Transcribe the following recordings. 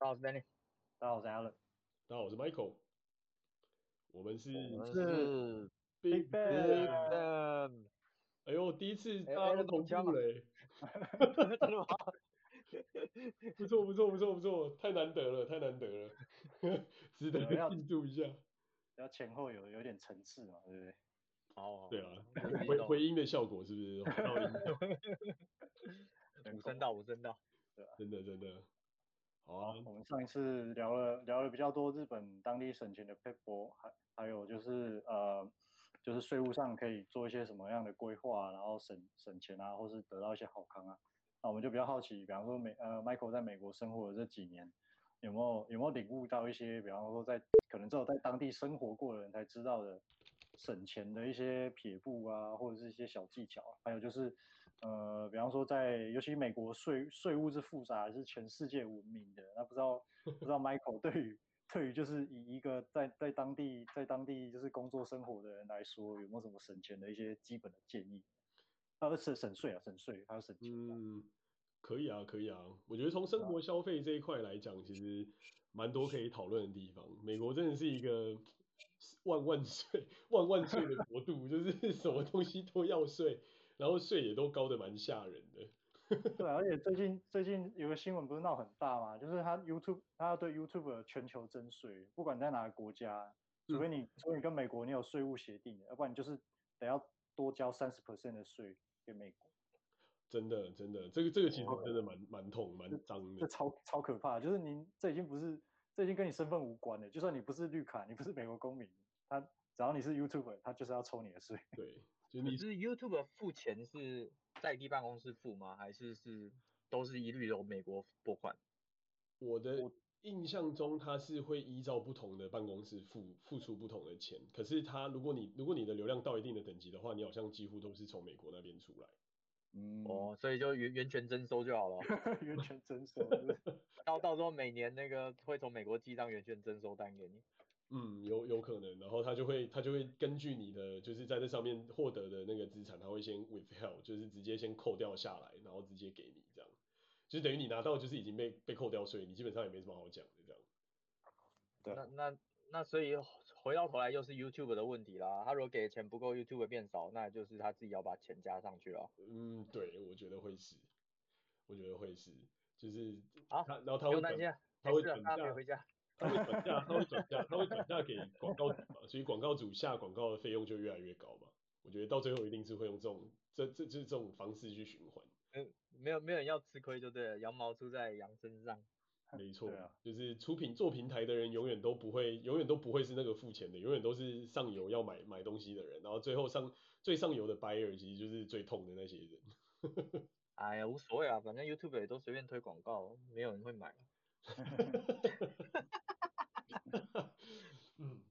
大家好，我是 Danny。大家好，我是 Alan。大家好，我是 Michael。我们是我们是 Big Bang。哎呦，第一次大家都同步嘞！真的吗？不错不错不错不错，太难得了，太难得了，值得庆祝一下。要前后有有点层次嘛，对不对？哦，对啊，回回音的效果是不是？五声道，五声道，对啊，真的真的。好啊，我们上一次聊了聊了比较多日本当地省钱的撇步，还还有就是呃，就是税务上可以做一些什么样的规划，然后省省钱啊，或是得到一些好康啊。那我们就比较好奇，比方说美呃 Michael 在美国生活的这几年，有没有有没有领悟到一些，比方说在可能只有在当地生活过的人才知道的省钱的一些撇步啊，或者是一些小技巧，还有就是。呃，比方说在，尤其美国税税务是复杂，是全世界闻名的。那不知道 不知道 Michael 对于对于就是以一个在在当地在当地就是工作生活的人来说，有没有什么省钱的一些基本的建议？啊，省省税啊，省税还有省钱。嗯，可以啊，可以啊。我觉得从生活消费这一块来讲，其实蛮多可以讨论的地方。美国真的是一个万万税万万税的国度，就是什么东西都要税。然后税也都高的蛮吓人的。对，而且最近最近有个新闻不是闹很大嘛？就是他 YouTube 他要对 YouTube 的全球征税，不管在哪个国家，除非你、嗯、除非你跟美国你有税务协定，要不然你就是得要多交三十 percent 的税给美国。真的真的，这个这个其实真的蛮蛮痛蛮脏的。这超超可怕，就是您这已经不是这已经跟你身份无关了，就算你不是绿卡，你不是美国公民，他只要你是 YouTuber，他就是要抽你的税。对。就你是 YouTube 付钱是在地办公室付吗？还是是都是一律由美国拨款？我的印象中他是会依照不同的办公室付付出不同的钱。可是他如果你如果你的流量到一定的等级的话，你好像几乎都是从美国那边出来。嗯哦，所以就源源泉征收就好了。源泉征收，到到时候每年那个会从美国寄张源泉征收单给你。嗯，有有可能，然后他就会他就会根据你的就是在这上面获得的那个资产，他会先 withheld，就是直接先扣掉下来，然后直接给你这样，就等于你拿到就是已经被被扣掉税，你基本上也没什么好讲的这样。对，那那那所以回到头来又是 YouTube 的问题啦，他如果给的钱不够，YouTube 变少，那就是他自己要把钱加上去了。嗯，对，我觉得会是，我觉得会是，就是好，然后他会他会转嫁回家。他会转嫁，他会转嫁，他会转嫁给广告主嘛，所以广告主下广告的费用就越来越高嘛。我觉得到最后一定是会用这种，这这就是这种方式去循环。嗯，没有没有人要吃亏就对了，羊毛出在羊身上。没错，啊、就是出品做平台的人永远都不会，永远都不会是那个付钱的，永远都是上游要买买东西的人，然后最后上最上游的 buyer 其实就是最痛的那些人。哎呀，无所谓啊，反正 YouTube 也都随便推广告，没有人会买。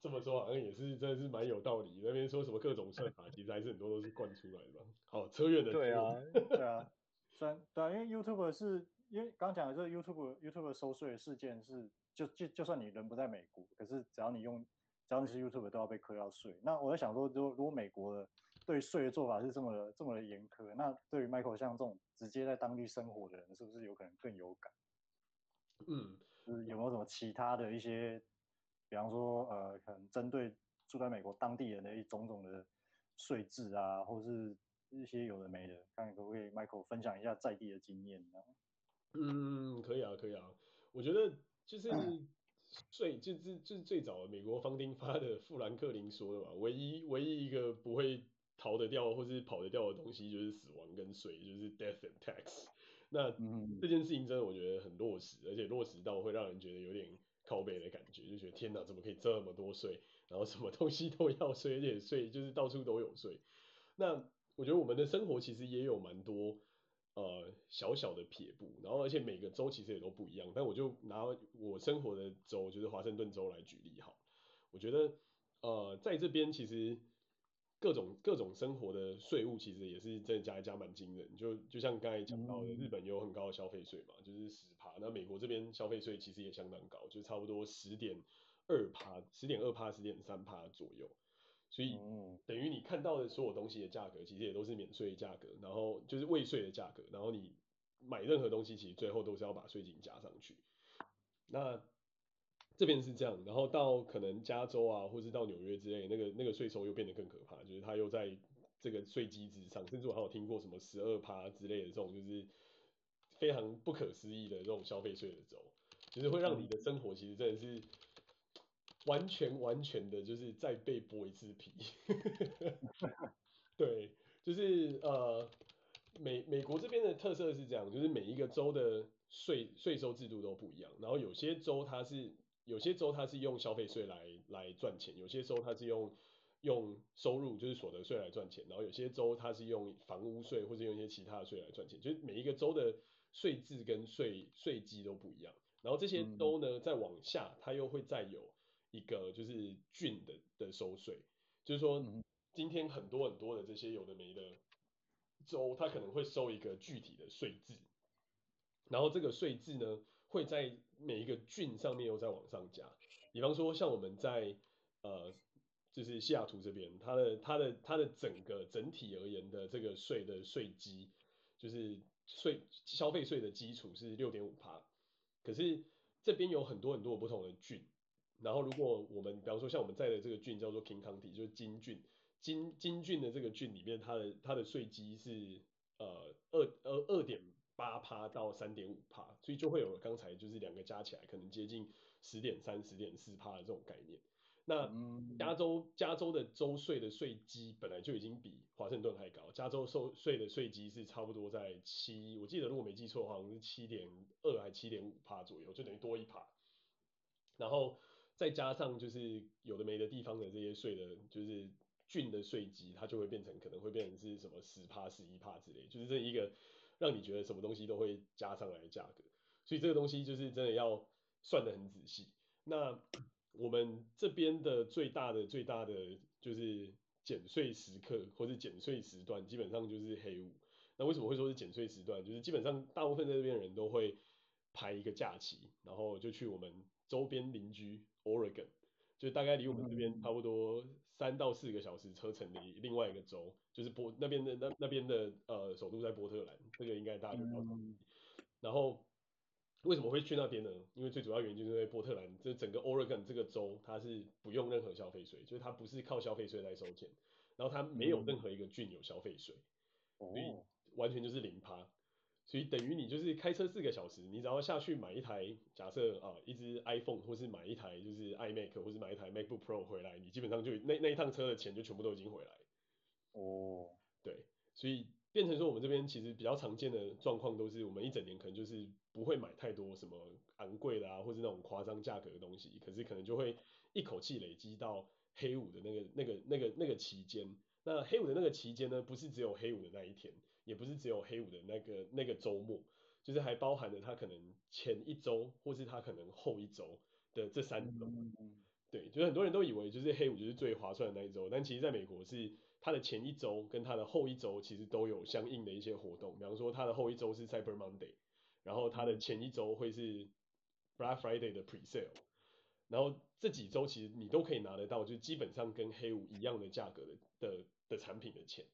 嗯，这么说好像也是，真的是蛮有道理。那边说什么各种算法，其实还是很多都是灌出来的。好，车远的。对啊，对啊，虽然对啊，因为 YouTube 是因为刚讲的这个 YouTube YouTube 收税的事件是，就就就算你人不在美国，可是只要你用，只要你是 YouTube 都要被课到税。那我在想说，如果如果美国的对税的做法是这么的这么的严苛，那对于 Michael 像这种直接在当地生活的人，是不是有可能更有感？嗯，就是有没有什么其他的一些，比方说呃，可能针对住在美国当地人的一种种的税制啊，或是一些有的没的，看可不可以 Michael 分享一下在地的经验呢？嗯，可以啊，可以啊。我觉得就是最，就是就是最早美国方丁发的富兰克林说的嘛，唯一唯一一个不会逃得掉或是跑得掉的东西就是死亡跟税，就是 death and tax。那这件事情真的我觉得很落实，而且落实到会让人觉得有点靠背的感觉，就觉得天哪，怎么可以这么多税，然后什么东西都要税，而且税就是到处都有税。那我觉得我们的生活其实也有蛮多呃小小的撇步，然后而且每个州其实也都不一样。但我就拿我生活的州，就是华盛顿州来举例哈，我觉得呃在这边其实。各种各种生活的税务其实也是真的加一加蛮惊人，就就像刚才讲到的，日本有很高的消费税嘛，就是十趴，那美国这边消费税其实也相当高，就差不多十点二趴，十点二趴，十点三趴左右，所以等于你看到的所有东西的价格其实也都是免税价格，然后就是未税的价格，然后你买任何东西其实最后都是要把税金加上去，那这边是这样，然后到可能加州啊，或是到纽约之类，那个那个税收又变得更可怕，就是它又在这个税基之上，甚至我还有听过什么十二趴之类的这种，就是非常不可思议的这种消费税的州，就是会让你的生活其实真的是完全完全的，就是再被剥一次皮。对，就是呃。美美国这边的特色是这样，就是每一个州的税税收制度都不一样，然后有些州它是有些州它是用消费税来来赚钱，有些州它是用用收入就是所得税来赚钱，然后有些州它是用房屋税或者用一些其他的税来赚钱，就是每一个州的税制跟税税基都不一样，然后这些州呢再往下，它又会再有一个就是郡的的收税，就是说今天很多很多的这些有的没的。州它可能会收一个具体的税制，然后这个税制呢会在每一个郡上面又再往上加。比方说像我们在呃就是西雅图这边，它的它的它的整个整体而言的这个税的税基，就是税消费税的基础是六点五趴，可是这边有很多很多不同的郡，然后如果我们比方说像我们在的这个郡叫做 King County，就是金郡。金金郡的这个郡里面，它的它的税基是呃二呃二点八趴到三点五趴，所以就会有刚才就是两个加起来可能接近十点三、十点四趴的这种概念。那加州加州的州税的税基本来就已经比华盛顿还高，加州收税的税基是差不多在七，我记得如果没记错的话，好像是七点二还七点五趴左右，就等于多一趴。然后再加上就是有的没的地方的这些税的，就是。郡的税基，它就会变成可能会变成是什么十趴、十一趴之类，就是这一个让你觉得什么东西都会加上来的价格，所以这个东西就是真的要算得很仔细。那我们这边的最大的、最大的就是减税时刻或是减税时段，基本上就是黑五。那为什么会说是减税时段？就是基本上大部分在这边人都会排一个假期，然后就去我们周边邻居 Oregon。就大概离我们这边差不多三到四个小时车程的另外一个州，就是波那边的那那边的呃首都在波特兰，这个应该大家都知道。然后为什么会去那边呢？因为最主要原因就是因为波特兰这整个 Oregon 这个州它是不用任何消费税，就是它不是靠消费税来收钱，然后它没有任何一个郡有消费税，所以完全就是零趴。所以等于你就是开车四个小时，你只要下去买一台，假设啊一只 iPhone，或是买一台就是 iMac，或是买一台 MacBook Pro 回来，你基本上就那那一趟车的钱就全部都已经回来。哦，对，所以变成说我们这边其实比较常见的状况都是，我们一整年可能就是不会买太多什么昂贵的啊，或是那种夸张价格的东西，可是可能就会一口气累积到黑五的那个那个那个那个期间。那黑五的那个期间呢，不是只有黑五的那一天。也不是只有黑五的那个那个周末，就是还包含了他可能前一周，或是他可能后一周的这三周。对，就是很多人都以为就是黑五就是最划算的那一周，但其实在美国是他的前一周跟他的后一周其实都有相应的一些活动，比方说他的后一周是 Cyber Monday，然后他的前一周会是 Black Friday 的 Pre-sale，然后这几周其实你都可以拿得到，就基本上跟黑五一样的价格的的的产品的钱。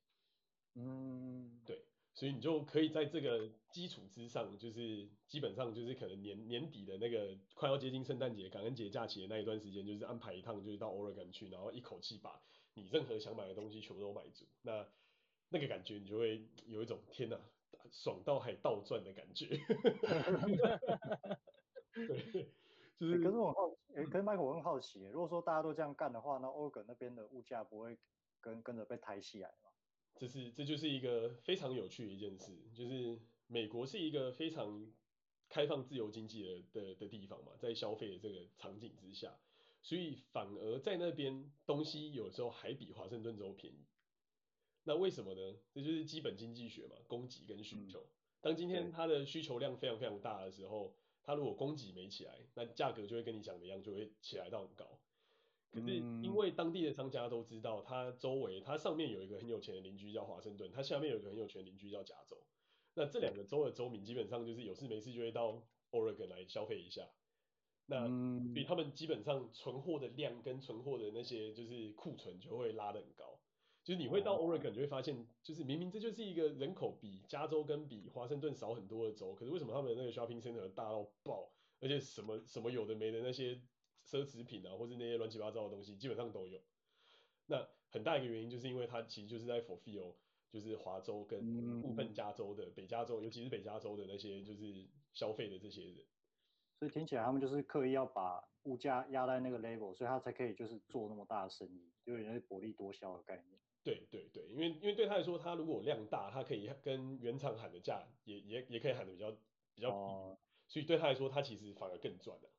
嗯，对，所以你就可以在这个基础之上，就是基本上就是可能年年底的那个快要接近圣诞节、感恩节假期的那一段时间，就是安排一趟，就是到 Oregon 去，然后一口气把你任何想买的东西全部都买足。那那个感觉，你就会有一种天哪，爽到还倒赚的感觉。对，就是。可是我很好，哎，可是 Michael 我很好奇，如果说大家都这样干的话，那 Oregon 那边的物价不会跟跟着被抬起来？这是这就是一个非常有趣的一件事，就是美国是一个非常开放自由经济的的的地方嘛，在消费的这个场景之下，所以反而在那边东西有时候还比华盛顿州便宜。那为什么呢？这就是基本经济学嘛，供给跟需求。当今天它的需求量非常非常大的时候，它如果供给没起来，那价格就会跟你讲的一样，就会起来到很高。可是因为当地的商家都知道，它周围它上面有一个很有钱的邻居叫华盛顿，它下面有一个很有钱的邻居叫加州。那这两个州的州民基本上就是有事没事就会到 Oregon 来消费一下。那所以他们基本上存货的量跟存货的那些就是库存就会拉得很高。就是你会到 Oregon 就会发现，就是明明这就是一个人口比加州跟比华盛顿少很多的州，可是为什么他们的那个 shopping center 大到爆？而且什么什么有的没的那些奢侈品啊，或是那些乱七八糟的东西，基本上都有。那很大一个原因就是因为它其实就是在 fulfill 就是华州跟部分加州的北加州，尤其是北加州的那些就是消费的这些人。所以听起来他们就是刻意要把物价压在那个 level，所以他才可以就是做那么大的生意，就有点薄利多销的概念。对对对，因为因为对他来说，他如果量大，他可以跟原厂喊的价也也也可以喊的比较比较低，哦，所以对他来说，他其实反而更赚了，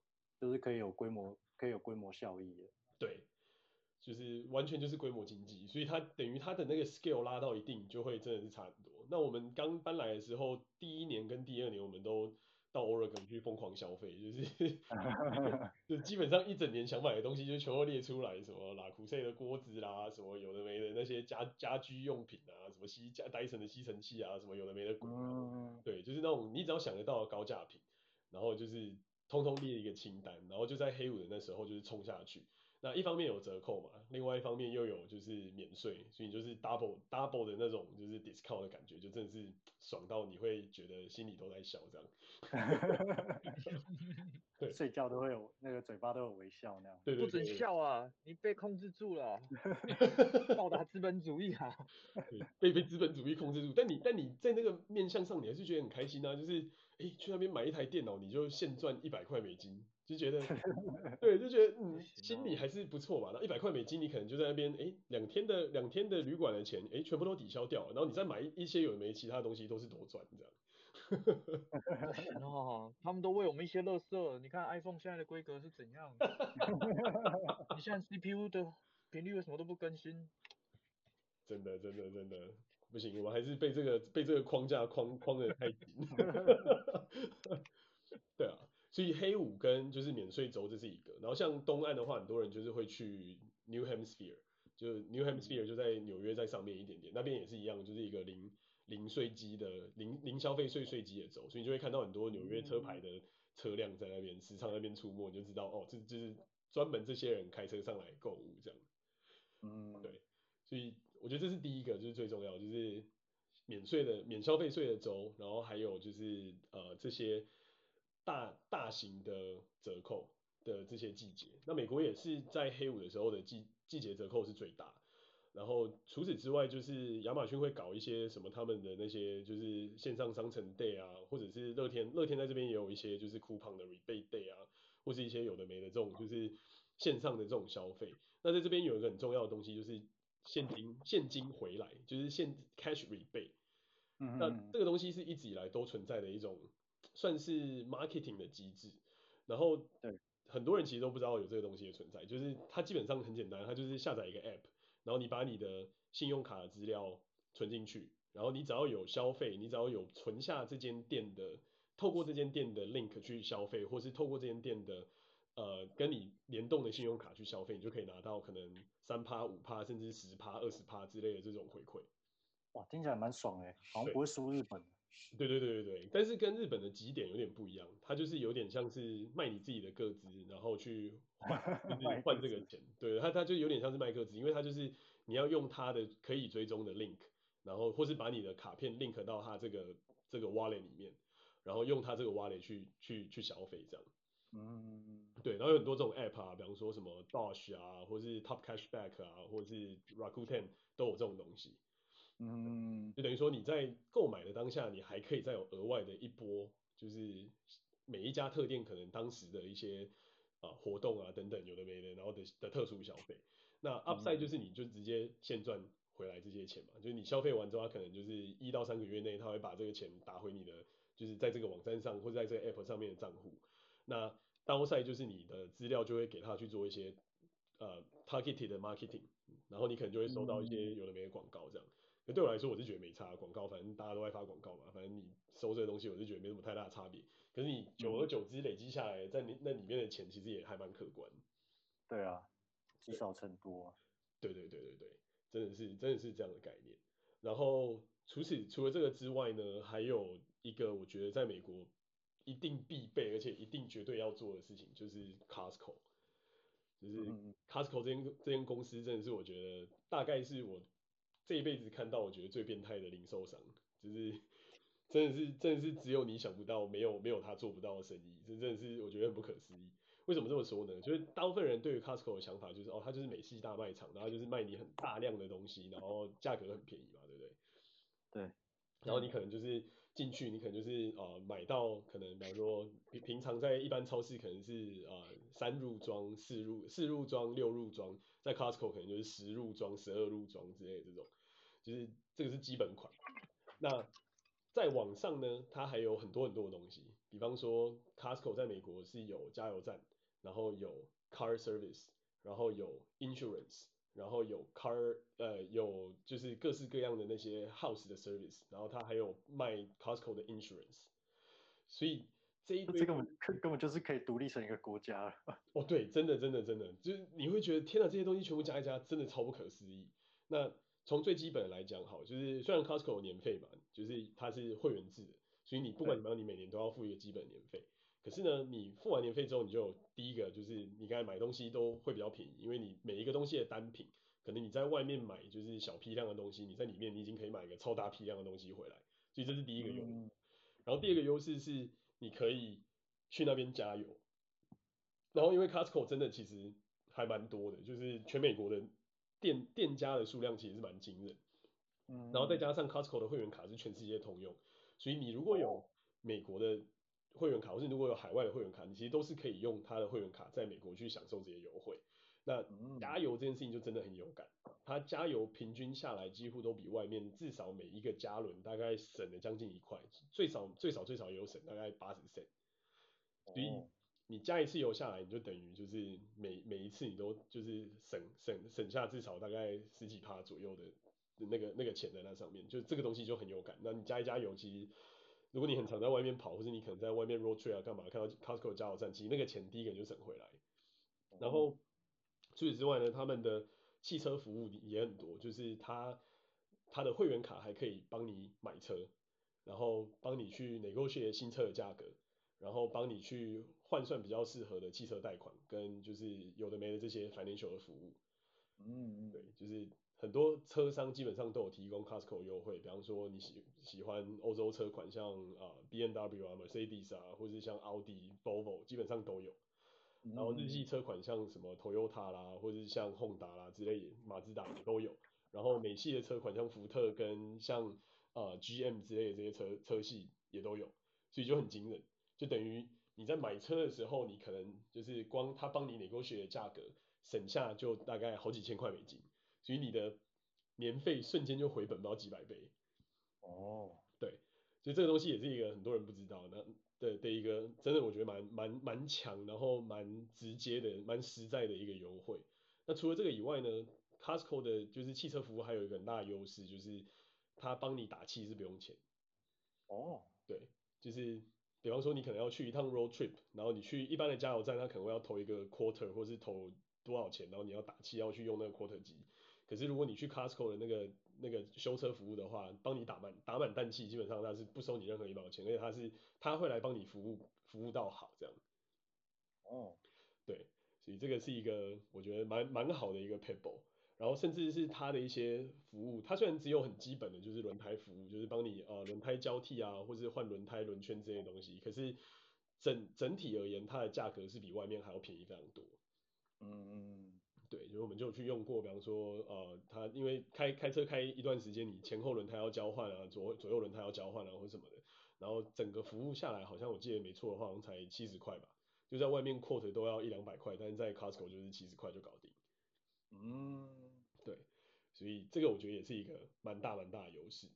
就是可以有规模，可以有规模效益的。对，就是完全就是规模经济，所以它等于它的那个 scale 拉到一定，就会真的是差很多。那我们刚搬来的时候，第一年跟第二年，我们都。到 Oregon 去疯狂消费，就是 就基本上一整年想买的东西就全部列出来，什么拉库塞的锅子啦，什么有的没的那些家家居用品啊，什么吸家戴森的吸尘器啊，什么有的没的嗯，对，就是那种你只要想得到的高价品，然后就是通通列一个清单，然后就在黑五的那时候就是冲下去。那一方面有折扣嘛，另外一方面又有就是免税，所以就是 double double 的那种就是 discount 的感觉，就真的是爽到你会觉得心里都在笑这样。对，睡觉都会有那个嘴巴都有微笑那样。对，对，对，不准笑啊，你被控制住了，报答资本主义啊。对，被被资本主义控制住，但你但你在那个面向上，你还是觉得很开心啊，就是哎、欸、去那边买一台电脑，你就现赚一百块美金。就觉得，对，就觉得嗯，心里还是不错吧。那一百块美金，你可能就在那边，哎，两天的两天的旅馆的钱，哎，全部都抵消掉了。然后你再买一些有的没其他的东西，都是多赚这样。哦，他们都为我们一些垃圾。你看 iPhone 现在的规格是怎样？你现在 CPU 的频率为什么都不更新？真的，真的，真的不行，我们还是被这个被这个框架框框的太紧。所以黑五跟就是免税州这是一个，然后像东岸的话，很多人就是会去 New Hampshire，就 New Hampshire 就在纽约在上面一点点，那边也是一样，就是一个零零税基的零零消费税税基的州，所以你就会看到很多纽约车牌的车辆在那边时常那边出没，你就知道哦，这就是专门这些人开车上来购物这样。嗯，对，所以我觉得这是第一个，就是最重要，就是免税的免消费税的州，然后还有就是呃这些。型的折扣的这些季节，那美国也是在黑五的时候的季季节折扣是最大。然后除此之外，就是亚马逊会搞一些什么他们的那些就是线上商城 day 啊，或者是乐天乐天在这边也有一些就是 coupon 的 rebate day 啊，或是一些有的没的这种就是线上的这种消费。那在这边有一个很重要的东西就是现金现金回来，就是现 cash rebate。嗯，那这个东西是一直以来都存在的一种。算是 marketing 的机制，然后对很多人其实都不知道有这个东西的存在，就是它基本上很简单，它就是下载一个 app，然后你把你的信用卡的资料存进去，然后你只要有消费，你只要有存下这间店的，透过这间店的 link 去消费，或是透过这间店的呃跟你联动的信用卡去消费，你就可以拿到可能三趴、五趴，甚至十趴、二十趴之类的这种回馈。哇，听起来蛮爽哎，好像不会输日本。对对对对对，但是跟日本的集点有点不一样，它就是有点像是卖你自己的个资，然后去换，就 是换这个钱。对，它它就有点像是卖个资，因为它就是你要用它的可以追踪的 link，然后或是把你的卡片 link 到它这个这个 wallet 里面，然后用它这个 wallet 去去去消费这样。嗯，对，然后有很多这种 app 啊，比方说什么 Dash 啊，或是 Top Cashback 啊，或者是 Rakuten 都有这种东西。嗯，就等于说你在购买的当下，你还可以再有额外的一波，就是每一家特店可能当时的一些啊活动啊等等有的没的，然后的的特殊消费。那 upside 就是你就直接现赚回来这些钱嘛，就是你消费完之后，他可能就是一到三个月内他会把这个钱打回你的，就是在这个网站上或者在这个 app 上面的账户。那 downside 就是你的资料就会给他去做一些呃 targeted 的 marketing，然后你可能就会收到一些有的没的广告这样。那对我来说，我是觉得没差，广告反正大家都爱发广告嘛，反正你收这个东西，我是觉得没什么太大的差别。可是你久而久之累积下来，在你那里面的钱其实也还蛮可观。对啊，积少成多啊。对对对对对，真的是真的是这样的概念。然后除此除了这个之外呢，还有一个我觉得在美国一定必备，而且一定绝对要做的事情，就是 Costco。就是 Costco 这间这间公司真的是我觉得大概是我。这一辈子看到我觉得最变态的零售商，就是真的是真的是只有你想不到，没有没有他做不到的生意，这真的是我觉得很不可思议。为什么这么说呢？就是大部分人对于 Costco 的想法就是哦，它就是美系大卖场，然后就是卖你很大量的东西，然后价格很便宜嘛，对不对？对。然后你可能就是进去，你可能就是呃买到可能比方说平平常在一般超市可能是呃三入装、四入四入装、六入装，在 Costco 可能就是十入装、十二入装之类的这种，就是这个是基本款。那在网上呢，它还有很多很多的东西，比方说 Costco 在美国是有加油站。然后有 car service，然后有 insurance，然后有 car，呃，有就是各式各样的那些 house 的 service，然后它还有卖 Costco 的 insurance，所以这一堆这根本根本就是可以独立成一个国家了。哦，对，真的真的真的，就是你会觉得天哪，这些东西全部加一加，真的超不可思议。那从最基本来讲，好，就是虽然 Costco 有年费嘛，就是它是会员制的，所以你不管怎么样，你每年都要付一个基本年费。可是呢，你付完年费之后，你就第一个就是你刚才买东西都会比较便宜，因为你每一个东西的单品，可能你在外面买就是小批量的东西，你在里面你已经可以买一个超大批量的东西回来，所以这是第一个优势。嗯。然后第二个优势是你可以去那边加油，然后因为 Costco 真的其实还蛮多的，就是全美国的店店家的数量其实是蛮惊人。嗯。然后再加上 Costco 的会员卡是全世界通用，所以你如果有美国的。会员卡，或是如果有海外的会员卡，你其实都是可以用他的会员卡在美国去享受这些优惠。那加油这件事情就真的很有感，它加油平均下来几乎都比外面至少每一个加仑大概省了将近一块，最少最少最少也有省大概八十 cent。所以你加一次油下来，你就等于就是每每一次你都就是省省省下至少大概十几趴左右的那个那个钱在那上面，就这个东西就很有感。那你加一加油，其实。如果你很常在外面跑，或者你可能在外面 road trip 啊干嘛，看到 Costco 加油站，其实那个钱第一个就省回来。然后除此之外呢，他们的汽车服务也很多，就是他他的会员卡还可以帮你买车，然后帮你去 negotiate 新车的价格，然后帮你去换算比较适合的汽车贷款，跟就是有的没的这些 financial 的服务。嗯嗯，对，就是。很多车商基本上都有提供 Costco 优惠，比方说你喜喜欢欧洲车款，像啊 BMW 啊、Mercedes 啊，或者是像奥迪、Volvo，基本上都有。然后日系车款像什么 Toyota 啦，或者是像 Honda 啦之类，马自达都有。然后美系的车款像福特跟像啊 GM 之类的这些车车系也都有，所以就很惊人。就等于你在买车的时候，你可能就是光他帮你 negotiate 的价格，省下就大概好几千块美金。所以你的年费瞬间就回本不到几百倍。哦，对，所以这个东西也是一个很多人不知道的的的一个，真的我觉得蛮蛮蛮强，然后蛮直接的、蛮实在的一个优惠。那除了这个以外呢，Costco 的就是汽车服务还有一个很大的优势，就是他帮你打气是不用钱。哦，对，就是比方说你可能要去一趟 road trip，然后你去一般的加油站，他可能会要投一个 quarter 或是投多少钱，然后你要打气要去用那个 quarter 机。可是如果你去 Costco 的那个那个修车服务的话，帮你打满打满氮气，基本上他是不收你任何一毛钱，而且他是他会来帮你服务服务到好这样。哦，对，所以这个是一个我觉得蛮蛮好的一个 Pitbull，然后甚至是他的一些服务，他虽然只有很基本的就是轮胎服务，就是帮你呃轮胎交替啊，或者是换轮胎轮圈这些东西，可是整整体而言，它的价格是比外面还要便宜非常多。嗯嗯。对，就是我们就去用过，比方说，呃，他因为开开车开一段时间，你前后轮胎要交换啊，左左右轮胎要交换啊，或什么的，然后整个服务下来，好像我记得没错的话，好像才七十块吧，就在外面 quote 都要一两百块，但是在 Costco 就是七十块就搞定。嗯，对，所以这个我觉得也是一个蛮大蛮大的优势。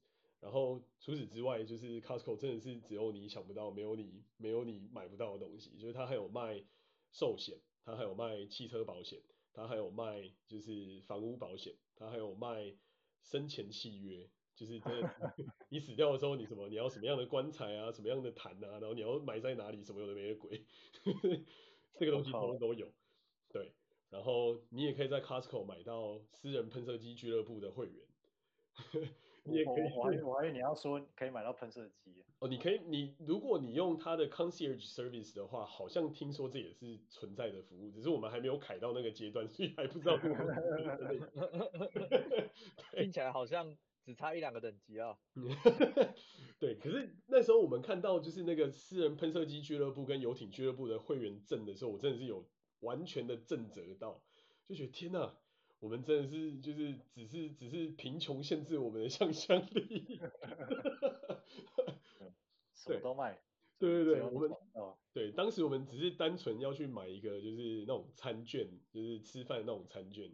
然后除此之外，就是 Costco 真的是只有你想不到，没有你没有你买不到的东西，就是它还有卖寿险，它还有卖汽车保险。他还有卖就是房屋保险，他还有卖生前契约，就是这 你死掉的时候，你什么你要什么样的棺材啊，什么样的坛啊，然后你要埋在哪里，什么有的没的鬼，这个东西通通都有。对，然后你也可以在 Costco 买到私人喷射机俱乐部的会员。你也可以，我还以为你要说可以买到喷射机。哦，你可以，你如果你用它的 concierge service 的话，好像听说这也是存在的服务，只是我们还没有凯到那个阶段，所以还不知道。听起来好像只差一两个等级啊。对，可是那时候我们看到就是那个私人喷射机俱乐部跟游艇俱乐部的会员证的时候，我真的是有完全的震慑到，就觉得天呐，我们真的是就是只是只是贫穷限制我们的想象力。什么都卖。对对对，我们对当时我们只是单纯要去买一个就是那种餐券，就是吃饭的那种餐券。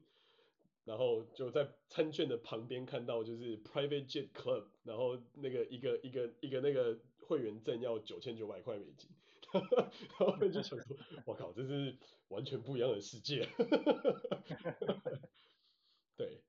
然后就在餐券的旁边看到就是 Private Jet Club，然后那个一个一个一个那个会员证要九千九百块美金，然后就想说，我靠，这是完全不一样的世界。对，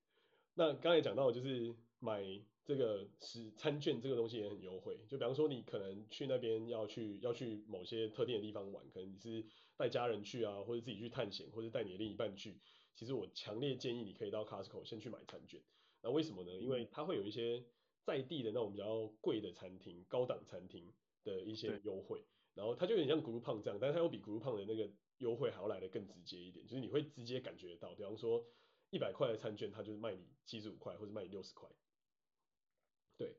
那刚才讲到就是买这个是餐券这个东西也很优惠，就比方说你可能去那边要去要去某些特定的地方玩，可能你是带家人去啊，或者自己去探险，或者带你的另一半去。其实我强烈建议你可以到 Costco 先去买餐券，那为什么呢？因为它会有一些在地的那种比较贵的餐厅、高档餐厅的一些优惠，然后它就有点像 Groupon 这样，但是它又比 Groupon 的那个优惠还要来的更直接一点，就是你会直接感觉到，比方说一百块的餐券，它就是卖你七十五块或者卖你六十块，对，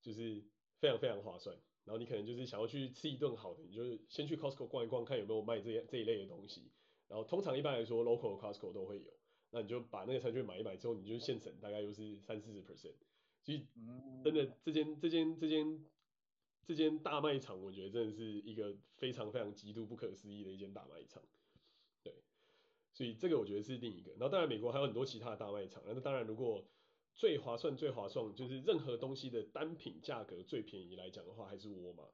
就是非常非常划算。然后你可能就是想要去吃一顿好的，你就先去 Costco 逛一逛，看有没有卖这些这一类的东西。然后通常一般来说，local Costco 都会有，那你就把那个餐券买一买之后，你就现省大概又是三四十 percent。所以真的这间这间这间这间大卖场，我觉得真的是一个非常非常极度不可思议的一间大卖场。对，所以这个我觉得是另一个。然后当然美国还有很多其他的大卖场，那当然如果最划算最划算就是任何东西的单品价格最便宜来讲的话，还是沃尔玛，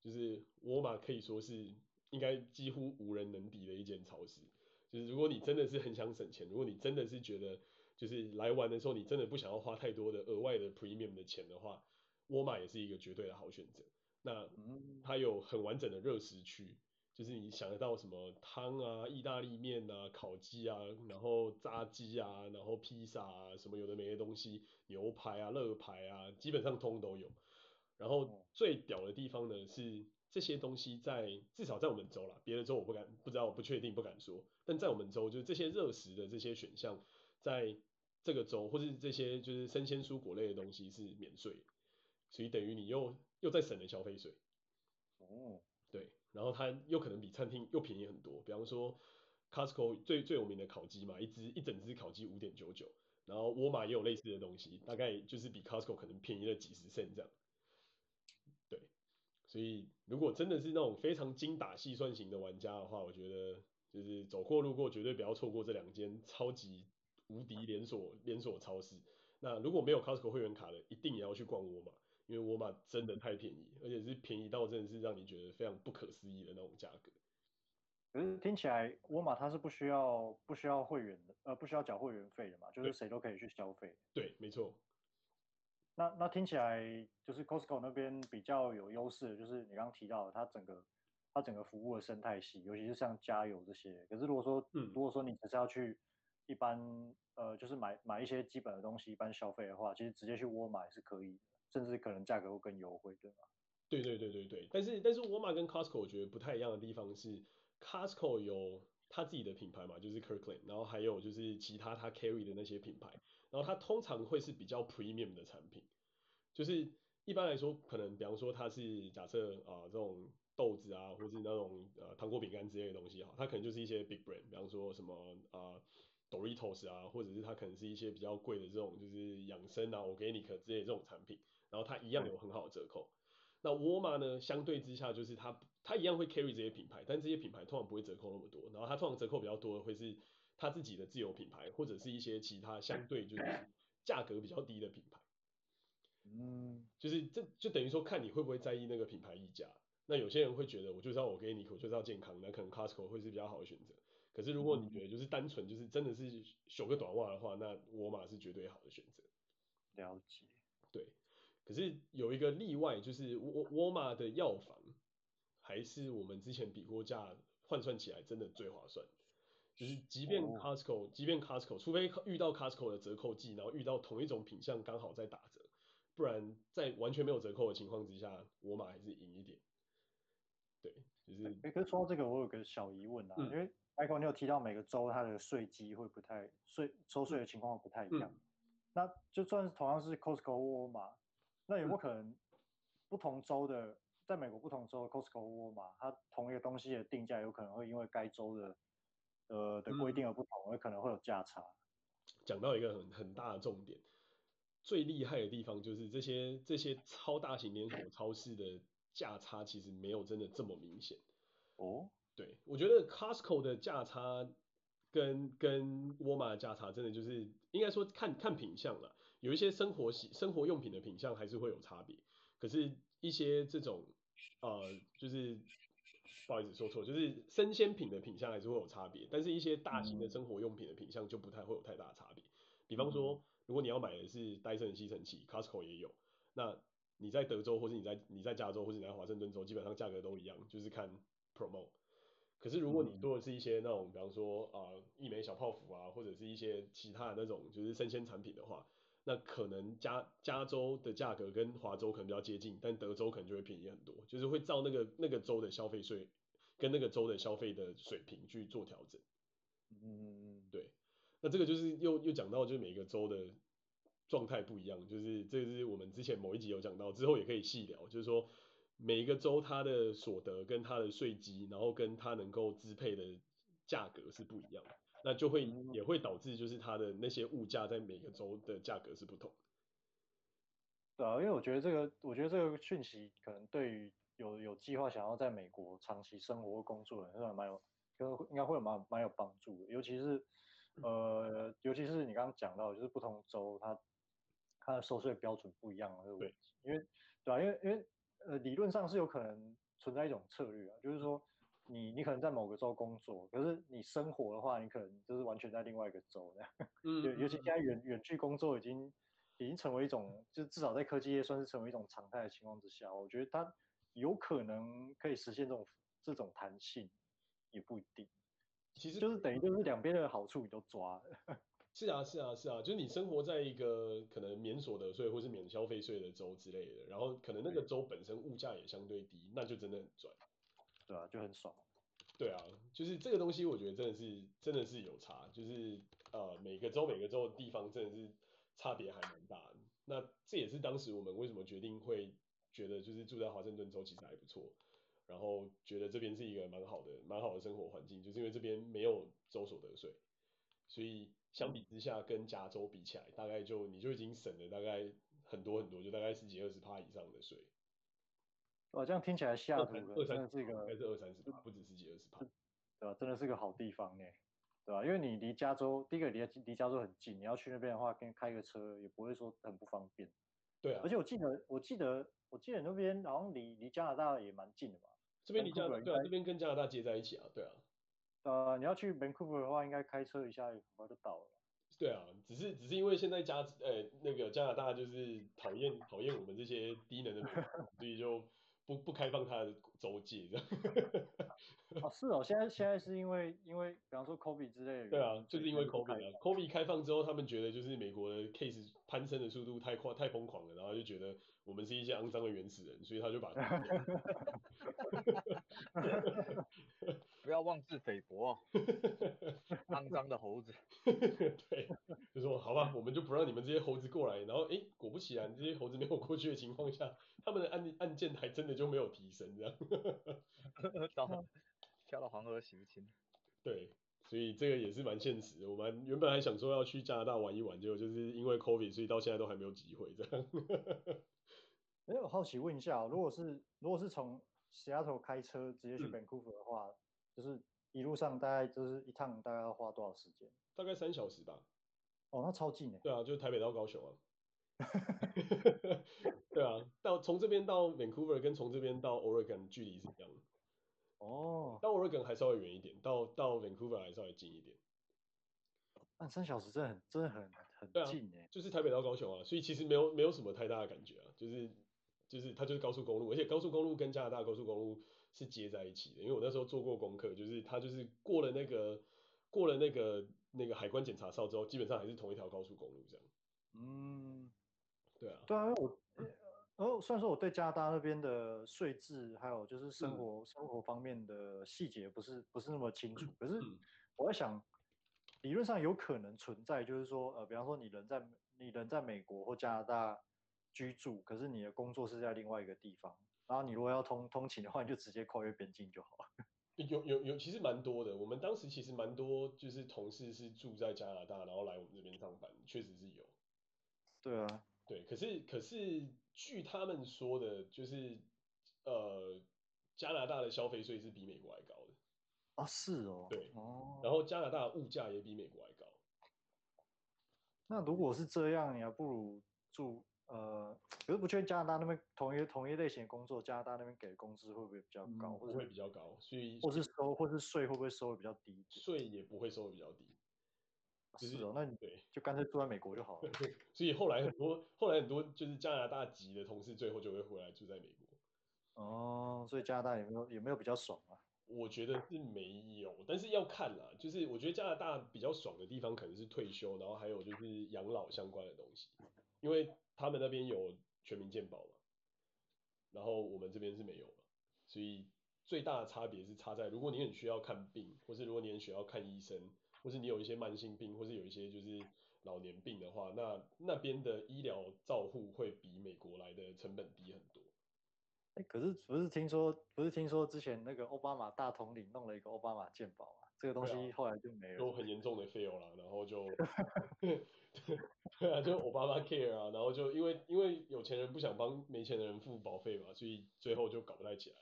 就是沃尔玛可以说是。应该几乎无人能敌的一间超市，就是如果你真的是很想省钱，如果你真的是觉得就是来玩的时候你真的不想要花太多的额外的 premium 的钱的话，沃尔玛也是一个绝对的好选择。那它有很完整的热食区，就是你想得到什么汤啊、意大利面啊、烤鸡啊，然后炸鸡啊，然后披萨啊，什么有的没的东西，牛排啊、肋排啊，基本上通都有。然后最屌的地方呢是。这些东西在至少在我们州啦，别的州我不敢不知道，我不确定不敢说。但在我们州，就是这些热食的这些选项，在这个州或是这些就是生鲜蔬果类的东西是免税，所以等于你又又在省了消费税。哦，对，然后它又可能比餐厅又便宜很多。比方说，Costco 最最有名的烤鸡嘛，一只一整只烤鸡五点九九，然后沃尔玛也有类似的东西，大概就是比 Costco 可能便宜了几十 cent 这样。对所以，如果真的是那种非常精打细算型的玩家的话，我觉得就是走过路过绝对不要错过这两间超级无敌连锁连锁超市。那如果没有 Costco 会员卡的，一定也要去逛沃尔玛，因为沃尔玛真的太便宜，而且是便宜到真的是让你觉得非常不可思议的那种价格。可是听起来沃尔玛它是不需要不需要会员的，呃，不需要缴会员费的嘛，就是谁都可以去消费。对，没错。那那听起来就是 Costco 那边比较有优势的，就是你刚刚提到的，它整个它整个服务的生态系，尤其是像加油这些。可是如果说，嗯，如果说你只是要去一般呃，就是买买一些基本的东西，一般消费的话，其实直接去沃尔玛也是可以，甚至可能价格会更优惠，对吗？对对对对对。但是但是沃尔玛跟 Costco 我觉得不太一样的地方是，Costco 有它自己的品牌嘛，就是 Kirkland，然后还有就是其他它 carry 的那些品牌。然后它通常会是比较 premium 的产品，就是一般来说，可能比方说它是假设啊、这种豆子啊，或是那种呃糖果饼干之类的东西哈，它可能就是一些 big brand，比方说什么啊、呃、Doritos 啊，或者是它可能是一些比较贵的这种就是养生啊 organic 之类的这种产品，一样有很好的折扣。那沃尔玛呢，相对之下就是它它一样会 carry 这些品牌，但这些品牌通常不会折扣那么多，然后它通常折扣比较多的会是。它自己的自有品牌，或者是一些其他相对就是价格比较低的品牌，嗯，就是这就等于说看你会不会在意那个品牌溢价。那有些人会觉得我就是要 organic，我就是要健康，那可能 Costco 会是比较好的选择。可是如果你觉得就是单纯就是真的是修个短袜的话，那沃尔玛是绝对好的选择。了解。对。可是有一个例外，就是沃沃尔玛的药房还是我们之前比过价换算起来真的最划算。就是即便 Costco，即便 Costco，除非遇到 Costco 的折扣季，然后遇到同一种品相刚好在打折，不然在完全没有折扣的情况之下，沃尔玛还是赢一点。对，就是。哎、欸，可是说到这个，我有个小疑问啊，嗯、因为 Michael 你有提到每个州它的税基会不太税收税的情况不太一样，嗯、那就算是同样是 Costco 沃尔玛，那有没有可能不同州的，在美国不同州的 Costco 沃尔玛，它同一个东西的定价有可能会因为该州的呃的规定而不同，有、嗯、可能会有价差。讲到一个很很大的重点，最厉害的地方就是这些这些超大型连锁超市的价差其实没有真的这么明显。哦，对，我觉得 Costco 的价差跟跟沃尔玛的价差真的就是应该说看看品相了，有一些生活洗生活用品的品相还是会有差别，可是一些这种呃就是不好意思说错，就是生鲜品的品相还是会有差别，但是一些大型的生活用品的品相就不太会有太大的差别。比方说，如果你要买的是戴森的吸尘器，Costco 也有，那你在德州或是你在你在加州或是你在华盛顿州，基本上价格都一样，就是看。promote，可是如果你做的是一些那种，比方说啊，义美小泡芙啊，或者是一些其他的那种就是生鲜产品的话，那可能加加州的价格跟华州可能比较接近，但德州可能就会便宜很多，就是会照那个那个州的消费税跟那个州的消费的水平去做调整。嗯嗯嗯，对，那这个就是又又讲到就是每个州的状态不一样，就是这是我们之前某一集有讲到，之后也可以细聊，就是说。每一个州它的所得跟它的税基，然后跟它能够支配的价格是不一样的，那就会也会导致就是它的那些物价在每个州的价格是不同。对啊，因为我觉得这个，我觉得这个讯息可能对于有有计划想要在美国长期生活或工作的人，是蛮有，应该会有蛮蛮有帮助的。尤其是呃，尤其是你刚刚讲到，就是不同州它它的收税标准不一样的问题，对，因为对啊，因为因为。呃，理论上是有可能存在一种策略啊，就是说你你可能在某个州工作，可是你生活的话，你可能就是完全在另外一个州那样。嗯，尤尤其现在远远距工作已经已经成为一种，就至少在科技业算是成为一种常态的情况之下，我觉得它有可能可以实现这种这种弹性，也不一定。其实就是等于就是两边的好处你都抓了。是啊，是啊，是啊，就是你生活在一个可能免所得税或是免消费税的州之类的，然后可能那个州本身物价也相对低，那就真的很赚。对啊，就很爽。对啊，就是这个东西，我觉得真的是真的是有差，就是呃每个州每个州的地方真的是差别还蛮大的。那这也是当时我们为什么决定会觉得就是住在华盛顿州其实还不错，然后觉得这边是一个蛮好的蛮好的生活环境，就是因为这边没有州所得税，所以。相比之下，跟加州比起来，大概就你就已经省了大概很多很多，就大概十几二十趴以上的税。哇，这样听起来下真的是一个，还是二三十吧，不止十几二十吧，对吧？真的是个好地方呢，对吧？因为你离加州，第一个离离加州很近，你要去那边的话，跟开个车也不会说很不方便。对啊。而且我记得，我记得，我记得那边好像离离加拿大也蛮近的吧。这边离加拿大，对啊，这边跟加拿大接在一起啊，对啊。呃，你要去 Vancouver 的话，应该开车一下很快就到了。对啊，只是只是因为现在加呃那个加拿大就是讨厌讨厌我们这些低能的民，所以就不不开放它的州界这样。哦，是哦，现在现在是因为因为比方说 COVID 之类的。对啊，就是因为 COVID 啊，COVID 开放之后，他们觉得就是美国的 case 攀升的速度太快太疯狂了，然后就觉得我们是一些肮脏的原始人，所以他就把。不要妄自菲薄，肮脏的猴子。对，就说好吧，我们就不让你们这些猴子过来。然后，哎，果不其然，这些猴子没有过去的情况下，他们的案案件还真的就没有提升，这样。到跳到黄河洗不清。对，所以这个也是蛮现实的。我们原本还想说要去加拿大玩一玩，结果就是因为 COVID，所以到现在都还没有机会这样。哎，我好奇问一下，如果是如果是从 Seattle 开车直接去 Vancouver 的话，嗯就是一路上大概就是一趟大概要花多少时间？大概三小时吧。哦，那超近诶。对啊，就是台北到高雄啊。对啊，到从这边到 Vancouver 跟从这边到 Oregon 距离是一样的。哦。到 Oregon 还稍微远一点，到到 Vancouver 还稍微近一点。那三小时真的很真的很很近诶。就是台北到高雄啊，所以其实没有没有什么太大的感觉啊，就是就是它就是高速公路，而且高速公路跟加拿大高速公路。是接在一起的，因为我那时候做过功课，就是它就是过了那个过了那个那个海关检查哨之后，基本上还是同一条高速公路这样。嗯，对啊。对啊，我呃，虽然说我对加拿大那边的税制还有就是生活、嗯、生活方面的细节不是不是那么清楚，可是我在想，理论上有可能存在，就是说，呃，比方说你人在你人在美国或加拿大居住，可是你的工作是在另外一个地方，然后你如果要通通勤的话，你就直接跨越边境就好了。有有有，其实蛮多的。我们当时其实蛮多，就是同事是住在加拿大，然后来我们这边上班，确实是有。对啊，对，可是可是据他们说的，就是呃，加拿大的消费税是比美国还高的。啊，是哦。对。哦。然后加拿大物价也比美国还高。那如果是这样，你还不如住。呃，可是不确定加拿大那边同一同一类型的工作，加拿大那边给的工资会不会比较高？或者、嗯、会比较高，所以或是收或是税会不会收的比较低？税也不会收的比较低。是哦，那你对，就干脆住在美国就好了。所以后来很多后来很多就是加拿大籍的同事，最后就会回来住在美国。哦，所以加拿大有没有有没有比较爽啊？我觉得是没有，但是要看啦。就是我觉得加拿大比较爽的地方，可能是退休，然后还有就是养老相关的东西，因为。他们那边有全民健保嘛，然后我们这边是没有嘛，所以最大的差别是差在，如果你很需要看病，或是如果你很需要看医生，或是你有一些慢性病，或是有一些就是老年病的话，那那边的医疗照护会比美国来的成本低很多。哎，可是不是听说，不是听说之前那个奥巴马大统领弄了一个奥巴马健保啊，这个东西后来就没有，都很严重的 fail 了，然后就。对啊，就 Obama Care 啊，然后就因为因为有钱人不想帮没钱的人付保费嘛，所以最后就搞不太起来。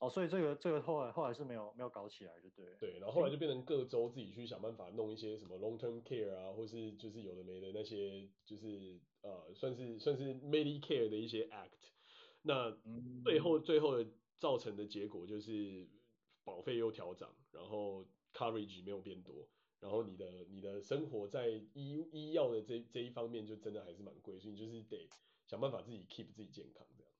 哦，所以这个这个后来后来是没有没有搞起来，就对。对，然后后来就变成各州自己去想办法弄一些什么 Long Term Care 啊，或是就是有的没的那些，就是呃算是算是 Medicare 的一些 Act。那最后最后的造成的结果就是保费又调涨，然后 Coverage 没有变多。然后你的你的生活在医医药的这这一方面就真的还是蛮贵，所以你就是得想办法自己 keep 自己健康这样。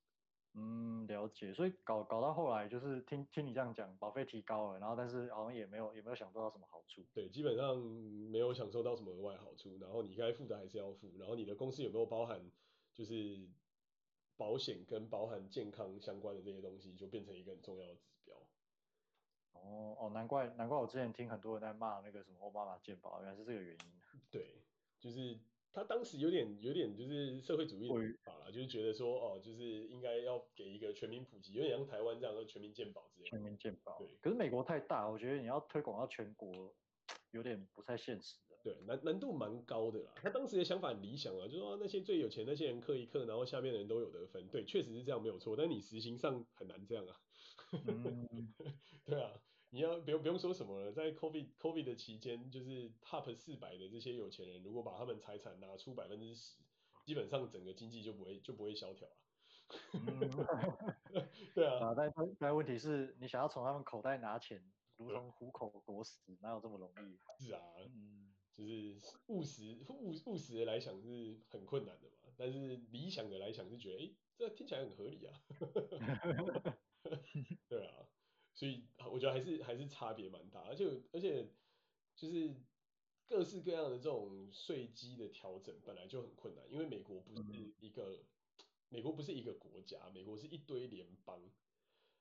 嗯，了解。所以搞搞到后来就是听听你这样讲，保费提高了，然后但是好像也没有也没有享受到什么好处。对，基本上没有享受到什么额外好处。然后你该付的还是要付。然后你的公司有没有包含就是保险跟包含健康相关的这些东西，就变成一个很重要的。哦哦，难怪难怪我之前听很多人在骂那个什么奥巴马健保，原来是这个原因。对，就是他当时有点有点就是社会主义的法了，就是觉得说哦，就是应该要给一个全民普及，有点像台湾这样的全民健保之类的。全民健保。对。可是美国太大，我觉得你要推广到全国，有点不太现实的。对，难难度蛮高的啦。他当时的想法很理想啊，就是说那些最有钱那些人刻一刻，然后下面的人都有得分。对，确实是这样没有错，但你实行上很难这样啊。嗯、对啊。你要不用不用说什么了，在 COVID COVID 的期间，就是 Top 四百的这些有钱人，如果把他们财产拿出百分之十，基本上整个经济就不会就不会萧条了。嗯、对啊，啊但但问题是你想要从他们口袋拿钱，如同虎口夺食，哪有这么容易？是啊，嗯，就是务实务务实的来讲是很困难的嘛，但是理想的来讲是觉得，哎、欸，这听起来很合理啊。对啊。所以我觉得还是还是差别蛮大，而且而且就是各式各样的这种税基的调整本来就很困难，因为美国不是一个、嗯、美国不是一个国家，美国是一堆联邦，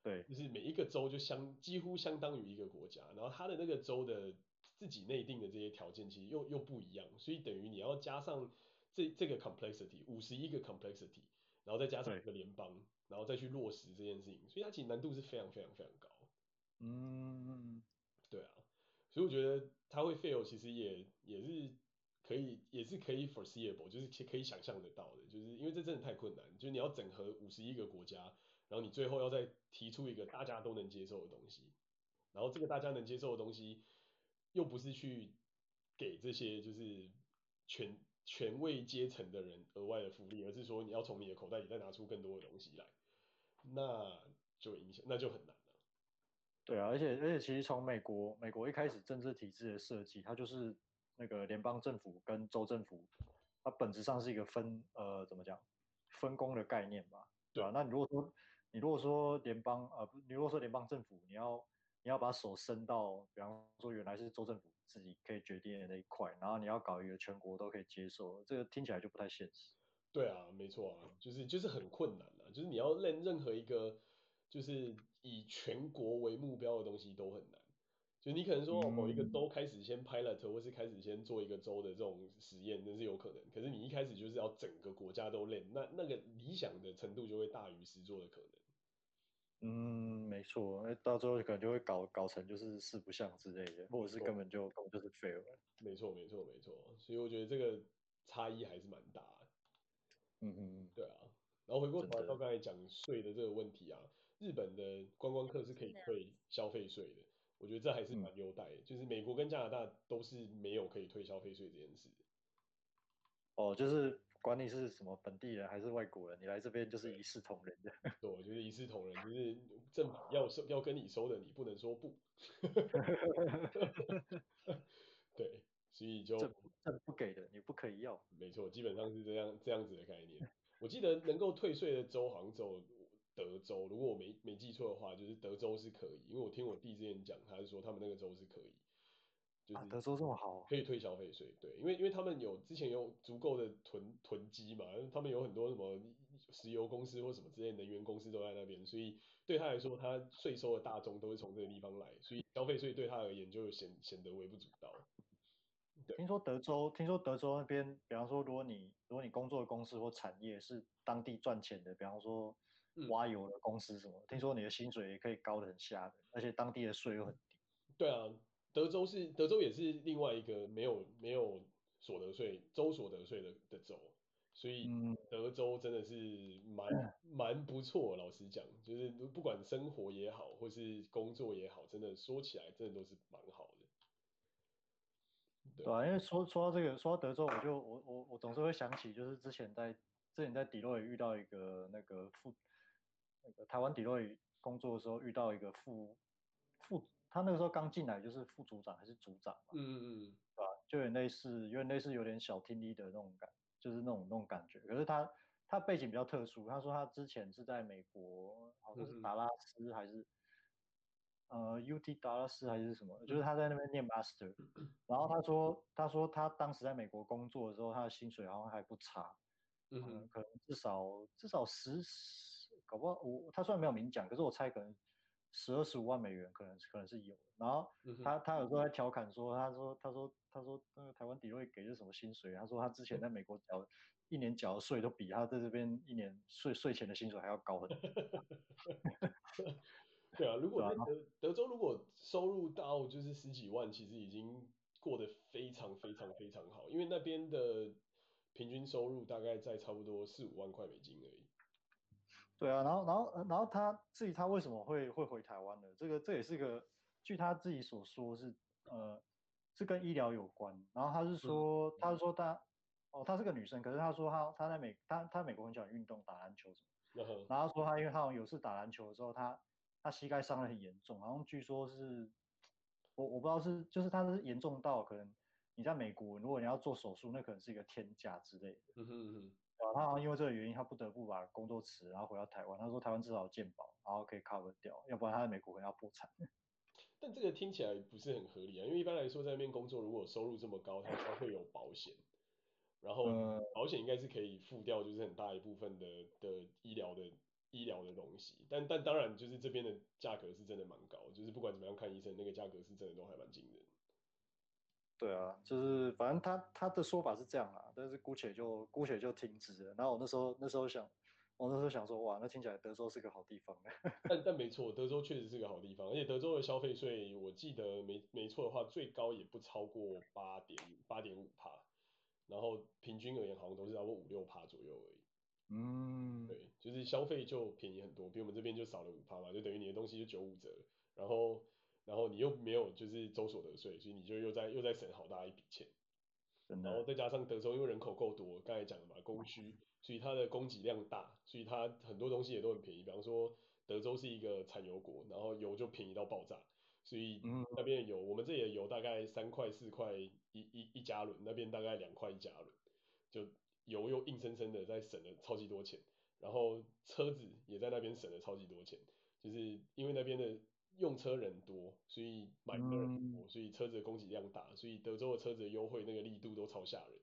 对，就是每一个州就相几乎相当于一个国家，然后它的那个州的自己内定的这些条件其实又又不一样，所以等于你要加上这这个 complexity 五十一个 complexity，然后再加上一个联邦，然后再去落实这件事情，所以它其实难度是非常非常非常高。嗯，对啊，所以我觉得它会 fail，其实也也是可以，也是可以 foreseeable，就是可以想象得到的，就是因为这真的太困难，就是你要整合五十一个国家，然后你最后要再提出一个大家都能接受的东西，然后这个大家能接受的东西，又不是去给这些就是权权位阶层的人额外的福利，而是说你要从你的口袋里再拿出更多的东西来，那就影响，那就很难了。对啊，而且而且其实从美国美国一开始政治体制的设计，它就是那个联邦政府跟州政府，它本质上是一个分呃怎么讲分工的概念吧，对吧？那你如果说你如果说联邦呃你如果说联邦政府你要你要把手伸到，比方说原来是州政府自己可以决定的那一块，然后你要搞一个全国都可以接受，这个听起来就不太现实。对啊，没错啊，就是就是很困难的，就是你要练任何一个就是。以全国为目标的东西都很难，就你可能说某一个州开始先 pilot，或是开始先做一个州的这种实验，那是有可能。可是你一开始就是要整个国家都练，那那个理想的程度就会大于实做的可能。嗯，没错，那到最后可能就会搞搞成就是四不像之类的，或者是根本就根本就是 fail。没错，没错，没错。所以我觉得这个差异还是蛮大的。嗯嗯嗯，对啊。然后回过头来到刚才讲税的这个问题啊，日本的观光客是可以退消费税的，我觉得这还是蛮优待的。就是美国跟加拿大都是没有可以退消费税这件事。哦，就是。管你是什么本地人还是外国人，你来这边就是一视同仁的。对，我觉得一视同仁，就是政府要收要跟你收的，你不能说不。对，所以就政府政不给的，你不可以要。没错，基本上是这样这样子的概念。我记得能够退税的州好像只有德州，如果我没没记错的话，就是德州是可以，因为我听我弟之前讲，他是说他们那个州是可以。就是、啊，德州这么好，可以退消费税，对，因为因为他们有之前有足够的囤囤积嘛，他们有很多什么石油公司或什么之类的能源公司都在那边，所以对他来说，他税收的大宗都是从这个地方来，所以消费税对他而言就显显得微不足道。听说德州，听说德州那边，比方说，如果你如果你工作的公司或产业是当地赚钱的，比方说挖油的公司什么，嗯、听说你的薪水也可以高的很吓人，而且当地的税又很低。对啊。德州是德州也是另外一个没有没有所得税州所得税的的州，所以德州真的是蛮蛮不错。老实讲，就是不管生活也好，或是工作也好，真的说起来真的都是蛮好的。对，对啊，因为说说到这个，说到德州，我就我我我总是会想起，就是之前在之前在底洛也遇到一个那个副那个台湾底洛也工作的时候遇到一个副副。他那个时候刚进来就是副组长还是组长嘛，嗯嗯嗯，对吧？就有点类似，有点类似有点小 team leader 的那种感，就是那种那种感觉。可是他他背景比较特殊，他说他之前是在美国，好像是达拉斯还是、嗯、呃 UT 达拉斯还是什么，就是他在那边念 master。然后他说他说他当时在美国工作的时候，他的薪水好像还不差，嗯，嗯，可能至少至少十十，搞不好我他虽然没有明讲，可是我猜可能。十二十五万美元可能可能是有，然后他他有时候还调侃说，他说他说他说那个台湾底会给的什么薪水？他说他之前在美国缴一年缴的税都比他在这边一年税税前的薪水还要高很多。对啊，如果 德德州如果收入到就是十几万，其实已经过得非常非常非常好，因为那边的平均收入大概在差不多四五万块美金而已。对啊，然后然后然后他至于他为什么会会回台湾呢？这个这也是个，据他自己所说是呃是跟医疗有关。然后他是说、嗯、他是说他哦她是个女生，可是他说他他在美他他美国很喜欢运动打篮球什么。嗯、然后他说他因为他好像有次打篮球的时候，他他膝盖伤得很严重，好像据说是我我不知道是就是他是严重到可能你在美国如果你要做手术，那可能是一个天价之类的。嗯哼嗯哼。他好像因为这个原因，他不得不把工作辞，然后回到台湾。他说台湾至少有健保，然后可以 cover 掉，要不然他在美国要破产。但这个听起来不是很合理啊，因为一般来说在那边工作，如果收入这么高，他才会有保险，然后保险应该是可以付掉，就是很大一部分的的医疗的医疗的东西。但但当然，就是这边的价格是真的蛮高，就是不管怎么样看医生，那个价格是真的都还蛮惊人。对啊，就是反正他他的说法是这样啊，但是姑且就姑且就停止了。然后我那时候那时候想，我那时候想说，哇，那听起来德州是个好地方。但但没错，德州确实是个好地方，而且德州的消费税，我记得没没错的话，最高也不超过八点八点五帕，然后平均而言好像都是超过五六帕左右而已。嗯，对，就是消费就便宜很多，比我们这边就少了五趴嘛，就等于你的东西就九五折，然后。然后你又没有就是州所得税，所以你就又在又在省好大一笔钱。然后再加上德州因为人口够多，刚才讲了嘛，供需，所以它的供给量大，所以它很多东西也都很便宜。比方说德州是一个产油国，然后油就便宜到爆炸，所以那边的油，我们这里的油大概三块四块一一一加仑，那边大概两块一加仑，就油又硬生生的在省了超级多钱。然后车子也在那边省了超级多钱，就是因为那边的。用车人多，所以买车人多，所以车子的供给量大，所以德州的车子的优惠那个力度都超吓人。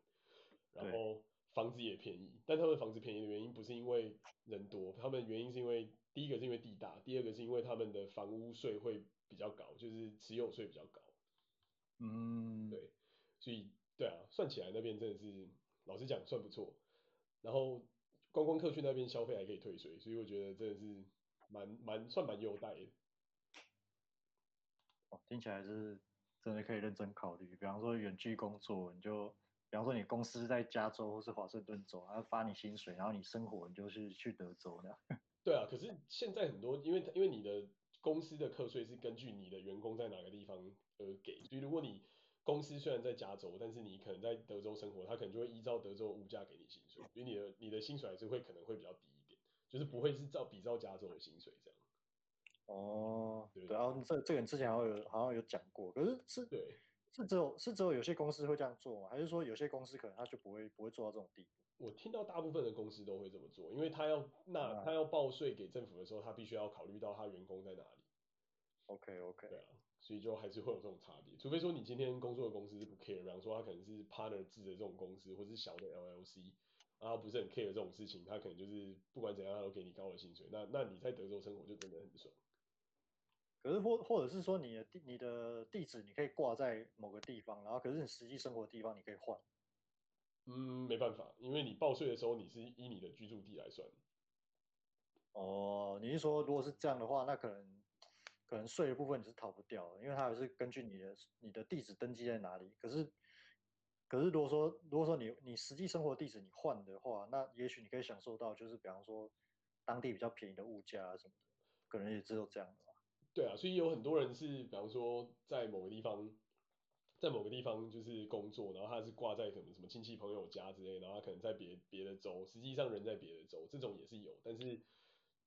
然后房子也便宜，但他们房子便宜的原因不是因为人多，他们原因是因为第一个是因为地大，第二个是因为他们的房屋税会比较高，就是持有税比较高。嗯，对，所以对啊，算起来那边真的是，老实讲算不错。然后观光客去那边消费还可以退税，所以我觉得真的是蛮蛮算蛮优待的。哦，听起来是真的可以认真考虑。比方说远距工作，你就比方说你公司在加州或是华盛顿州，他发你薪水，然后你生活你就是去德州那样。对啊，可是现在很多，因为因为你的公司的课税是根据你的员工在哪个地方而给，所以如果你公司虽然在加州，但是你可能在德州生活，他可能就会依照德州物价给你薪水，所以你的你的薪水还是会可能会比较低一点，就是不会是照比照加州的薪水这样。哦，对，然后、啊、这这个你之前好像有好像有讲过，可是是对是只有是只有有些公司会这样做吗？还是说有些公司可能他就不会不会做到这种地步？我听到大部分的公司都会这么做，因为他要那、嗯、他要报税给政府的时候，他必须要考虑到他员工在哪里。OK OK，对啊，所以就还是会有这种差别，除非说你今天工作的公司是不 care，比方说他可能是 partner 制的这种公司，或是小的 LLC，然后不是很 care 这种事情，他可能就是不管怎样他都给你高的薪水，那那你在德州生活就真的很爽。可是或或者是说你的地你的地址你可以挂在某个地方，然后可是你实际生活的地方你可以换。嗯，没办法，因为你报税的时候你是以你的居住地来算。哦，你是说如果是这样的话，那可能可能税的部分你是逃不掉的，因为它还是根据你的你的地址登记在哪里。可是可是如果说如果说你你实际生活地址你换的话，那也许你可以享受到就是比方说当地比较便宜的物价啊什么的，可能也只有这样。对啊，所以有很多人是，比方说在某个地方，在某个地方就是工作，然后他是挂在可能什么亲戚朋友家之类，然后他可能在别别的州，实际上人在别的州，这种也是有，但是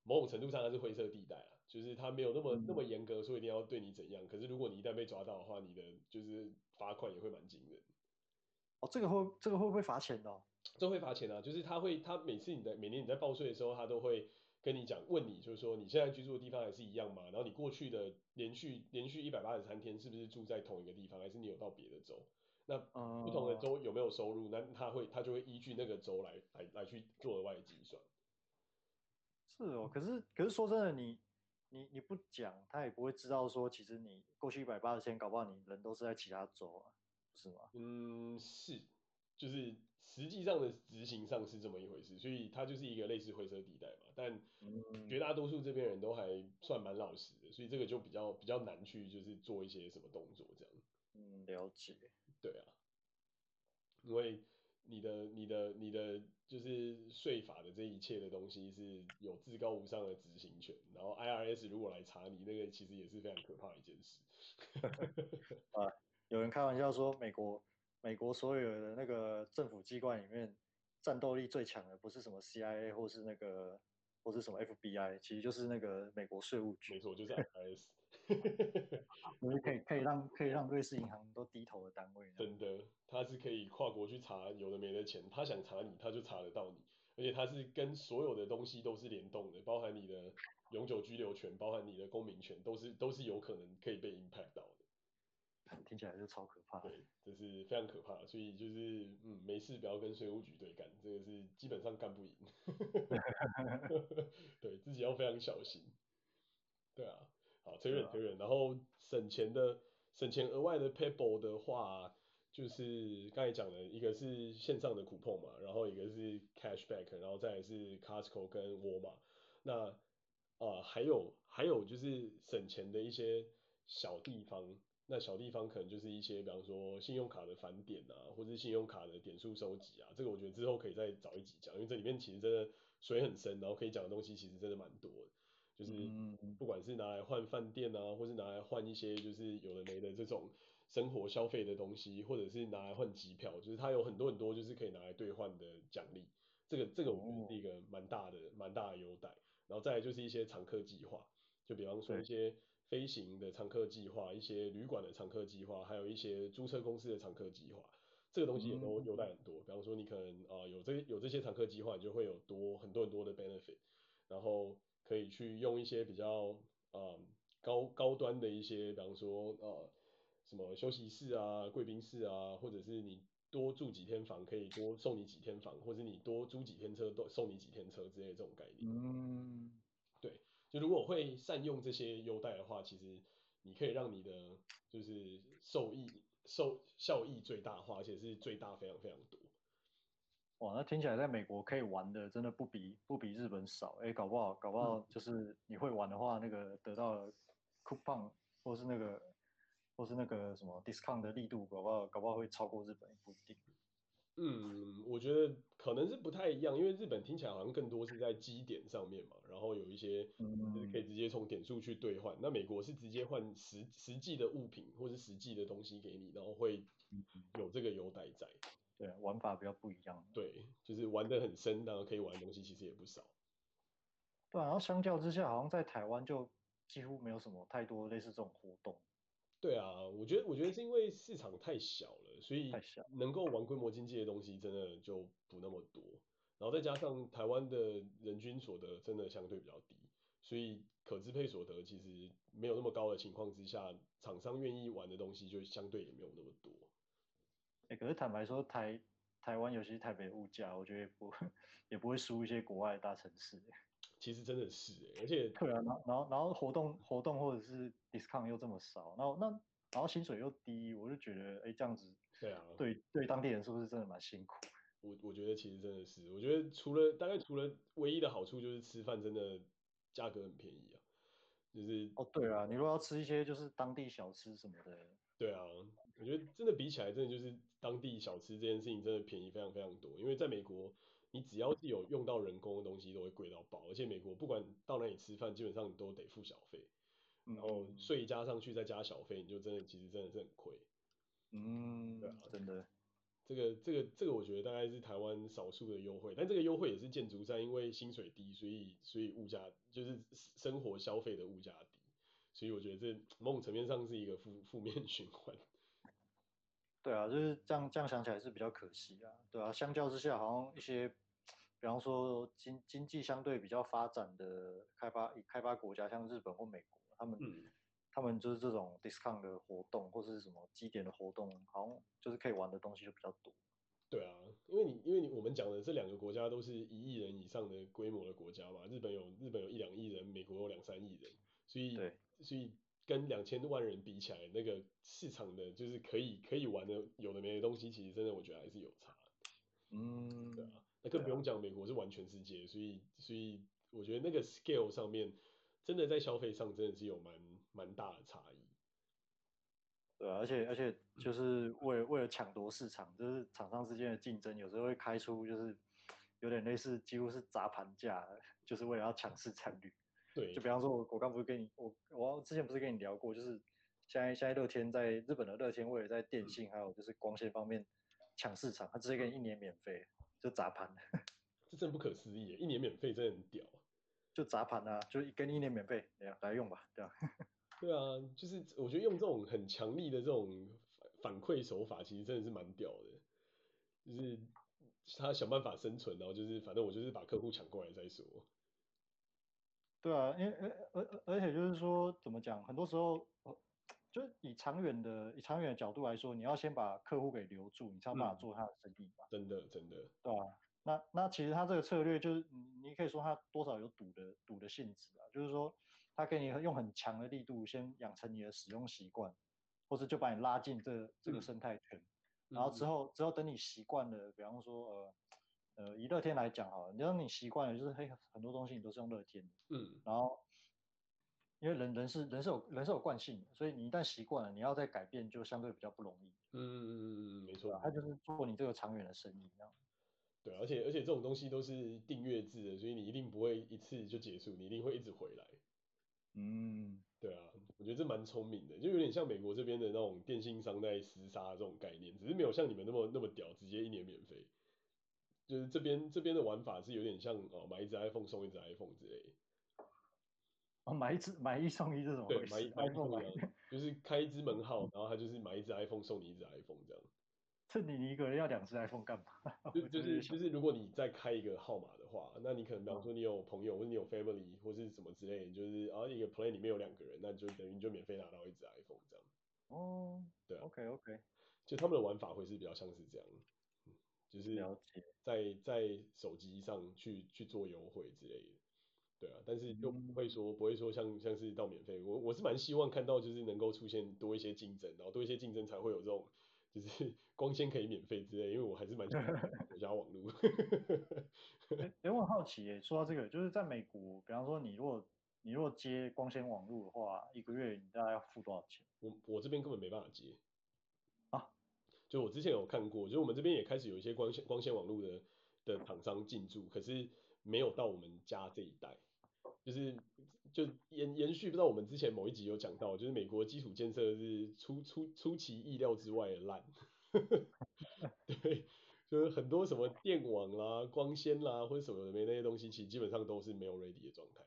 某种程度上它是灰色地带啊，就是他没有那么、嗯、那么严格说一定要对你怎样，可是如果你一旦被抓到的话，你的就是罚款也会蛮惊人。哦，这个会这个会不会罚钱的、哦？这会罚钱啊，就是他会他每次你在每年你在报税的时候，他都会。跟你讲，问你就是说，你现在居住的地方还是一样吗？然后你过去的连续连续一百八十三天是不是住在同一个地方，还是你有到别的州？那不同的州有没有收入？那他会他就会依据那个州来来来去做额外的计算。是哦，可是可是说真的，你你你不讲，他也不会知道说，其实你过去一百八十天，搞不好你人都是在其他州啊，是吗？嗯，是，就是。实际上的执行上是这么一回事，所以它就是一个类似灰色地带嘛。但绝大多数这边人都还算蛮老实的，所以这个就比较比较难去就是做一些什么动作这样。嗯，了解。对啊，因为你的你的你的就是税法的这一切的东西是有至高无上的执行权，然后 IRS 如果来查你，那个其实也是非常可怕的一件事。啊，有人开玩笑说美国。美国所有的那个政府机关里面，战斗力最强的不是什么 CIA 或是那个或是什么 FBI，其实就是那个美国税务局。没错，就是 IRS。就是可以可以让可以让瑞士银行都低头的单位。真的，他是可以跨国去查有的没的钱，他想查你，他就查得到你，而且他是跟所有的东西都是联动的，包含你的永久居留权，包含你的公民权，都是都是有可能可以被 impact 到的。听起来就超可怕。对，这是非常可怕，所以就是嗯，没事不要跟税务局对干，这个是基本上干不赢。对自己要非常小心。对啊，好，推远推远，然后省钱的省钱额外的 PayPal 的话，就是刚才讲的一个是线上的 coupon 嘛，然后一个是 cashback，然后再来是 Costco 跟沃尔玛。那啊、呃、还有还有就是省钱的一些小地方。那小地方可能就是一些，比方说信用卡的返点啊，或者是信用卡的点数收集啊，这个我觉得之后可以再找一集讲，因为这里面其实真的水很深，然后可以讲的东西其实真的蛮多的，就是不管是拿来换饭店啊，或是拿来换一些就是有的没的这种生活消费的东西，或者是拿来换机票，就是它有很多很多就是可以拿来兑换的奖励，这个这个我觉得是一个蛮大的蛮大的优待，然后再来就是一些常客计划，就比方说一些。飞行的常客计划，一些旅馆的常客计划，还有一些租车公司的常客计划，这个东西也都优待很多。比方说，你可能啊、呃、有这有这些常客计划，你就会有多很多很多的 benefit，然后可以去用一些比较啊、呃、高高端的一些，比方说呃什么休息室啊、贵宾室啊，或者是你多住几天房可以多送你几天房，或者你多租几天车多送你几天车之类的这种概念。就如果会善用这些优待的话，其实你可以让你的就是受益受效益最大化，而且是最大非常非常多。哇，那听起来在美国可以玩的真的不比不比日本少，哎，搞不好搞不好就是你会玩的话，那个得到 coupon 或是那个或是那个什么 discount 的力度，搞不好搞不好会超过日本也不一定。嗯，我觉得可能是不太一样，因为日本听起来好像更多是在基点上面嘛，然后有一些就是可以直接从点数去兑换。嗯、那美国是直接换实实际的物品或是实际的东西给你，然后会有这个优待在。对，玩法比较不一样。对，就是玩的很深，然后可以玩的东西其实也不少。对啊，然后相较之下，好像在台湾就几乎没有什么太多类似这种活动。对啊，我觉得我觉得是因为市场太小了，所以能够玩规模经济的东西真的就不那么多。然后再加上台湾的人均所得真的相对比较低，所以可支配所得其实没有那么高的情况之下，厂商愿意玩的东西就相对也没有那么多。哎，可是坦白说，台台湾尤其是台北的物价，我觉得也不 也不会输一些国外的大城市。其实真的是哎，而且对啊，然后然后然后活动活动或者是 discount 又这么少，然后那然后薪水又低，我就觉得哎这样子，对啊，对对当地人是不是真的蛮辛苦？我我觉得其实真的是，我觉得除了大概除了唯一的好处就是吃饭真的价格很便宜啊，就是哦对啊，你如果要吃一些就是当地小吃什么的，对啊，我觉得真的比起来真的就是当地小吃这件事情真的便宜非常非常多，因为在美国。你只要是有用到人工的东西，都会贵到爆。而且美国不管到哪里吃饭，基本上你都得付小费，然后税加上去再加小费，你就真的其实真的是很亏。嗯，对啊，真的。这个这个这个我觉得大概是台湾少数的优惠，但这个优惠也是建筑在因为薪水低，所以所以物价就是生活消费的物价低，所以我觉得这某种层面上是一个负负面循环。对啊，就是这样这样想起来是比较可惜啊。对啊，相较之下，好像一些。比方说经经济相对比较发展的开发开发国家，像日本或美国，他们、嗯、他们就是这种 discount 的活动或是什么基点的活动，好像就是可以玩的东西就比较多。对啊，因为你因为你我们讲的这两个国家都是一亿人以上的规模的国家嘛，日本有日本有一两亿人，美国有两三亿人，所以对所以跟两千多万人比起来，那个市场的就是可以可以玩的有的没的东西，其实真的我觉得还是有差。嗯，对啊。那更不用讲，美国是完全世界，所以所以我觉得那个 scale 上面，真的在消费上真的是有蛮蛮大的差异。对啊，而且而且就是为了为了抢夺市场，就是厂商之间的竞争，有时候会开出就是有点类似几乎是砸盘价，就是为了要抢市场率。对，就比方说我我刚不是跟你我我之前不是跟你聊过，就是现在现在乐天在日本的乐天为了在电信还有就是光纤方面抢市场，他直接给你一年免费。就砸盘，这真不可思议，一年免费真的很屌。就砸盘啊，就给你一年免费，来来用吧，对吧？对啊，就是我觉得用这种很强力的这种反馈手法，其实真的是蛮屌的。就是他想办法生存，然后就是反正我就是把客户抢过来再说。对啊，因为而而而且就是说怎么讲，很多时候，就是以长远的以长远的角度来说，你要先把客户给留住，你才有办法做他的生意嘛。真的真的。对啊，那那其实他这个策略就是，你你可以说他多少有赌的赌的性质啊，就是说他给你用很强的力度先养成你的使用习惯，或者就把你拉进这这个生态圈，嗯、然后之后之后等你习惯了，比方说呃呃以乐天来讲哈，你让你习惯了，就是嘿很多东西你都是用乐天，嗯，然后。因为人人是人是有人是有惯性的，所以你一旦习惯了，你要再改变就相对比较不容易。嗯嗯嗯嗯，没错。他就是做你这个长远的生意这样。对，而且而且这种东西都是订阅制的，所以你一定不会一次就结束，你一定会一直回来。嗯，对啊，我觉得这蛮聪明的，就有点像美国这边的那种电信商在厮杀这种概念，只是没有像你们那么那么屌，直接一年免费。就是这边这边的玩法是有点像哦，买一只 iPhone 送一只 iPhone 之类。哦，买一支 买一送一这种，对，买一 iPhone 就是开一支门号，然后他就是买一支 iPhone 送你一支 iPhone 这样。这你你一个人要两支 iPhone 干嘛？就就是就是如果你再开一个号码的话，那你可能比方说你有朋友或者你有 family 或是什么之类的，就是啊一个 plan 里面有两个人，那就等于你就免费拿到一支 iPhone 这样。哦，对啊，OK OK，就他们的玩法会是比较像是这样，就是在在手机上去去做优惠之类的。对啊，但是就不会说不会说像像是到免费，我我是蛮希望看到就是能够出现多一些竞争，然后多一些竞争才会有这种就是 光纤可以免费之类，因为我还是蛮喜欢 国家网络。哎、欸，我很好奇耶，说到这个，就是在美国，比方说你如果你如果接光纤网络的话，一个月你大概要付多少钱？我我这边根本没办法接啊，就我之前有看过，就我们这边也开始有一些光纤光纤网络的的厂商进驻，可是没有到我们家这一代。就是就延延续，不知道我们之前某一集有讲到，就是美国基础建设是出出出其意料之外的烂，对，就是很多什么电网啦、光纤啦或者什么的没那些东西，其实基本上都是没有 ready 的状态。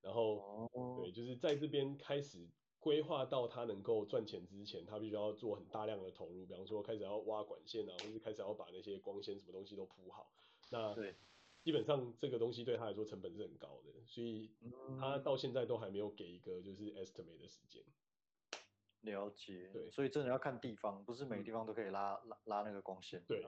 然后对，就是在这边开始规划到它能够赚钱之前，它必须要做很大量的投入，比方说开始要挖管线啊，或者是开始要把那些光纤什么东西都铺好。那对。基本上这个东西对他来说成本是很高的，所以他到现在都还没有给一个就是 estimate 的时间。了解。对，所以真的要看地方，不是每个地方都可以拉拉拉那个光纤。对，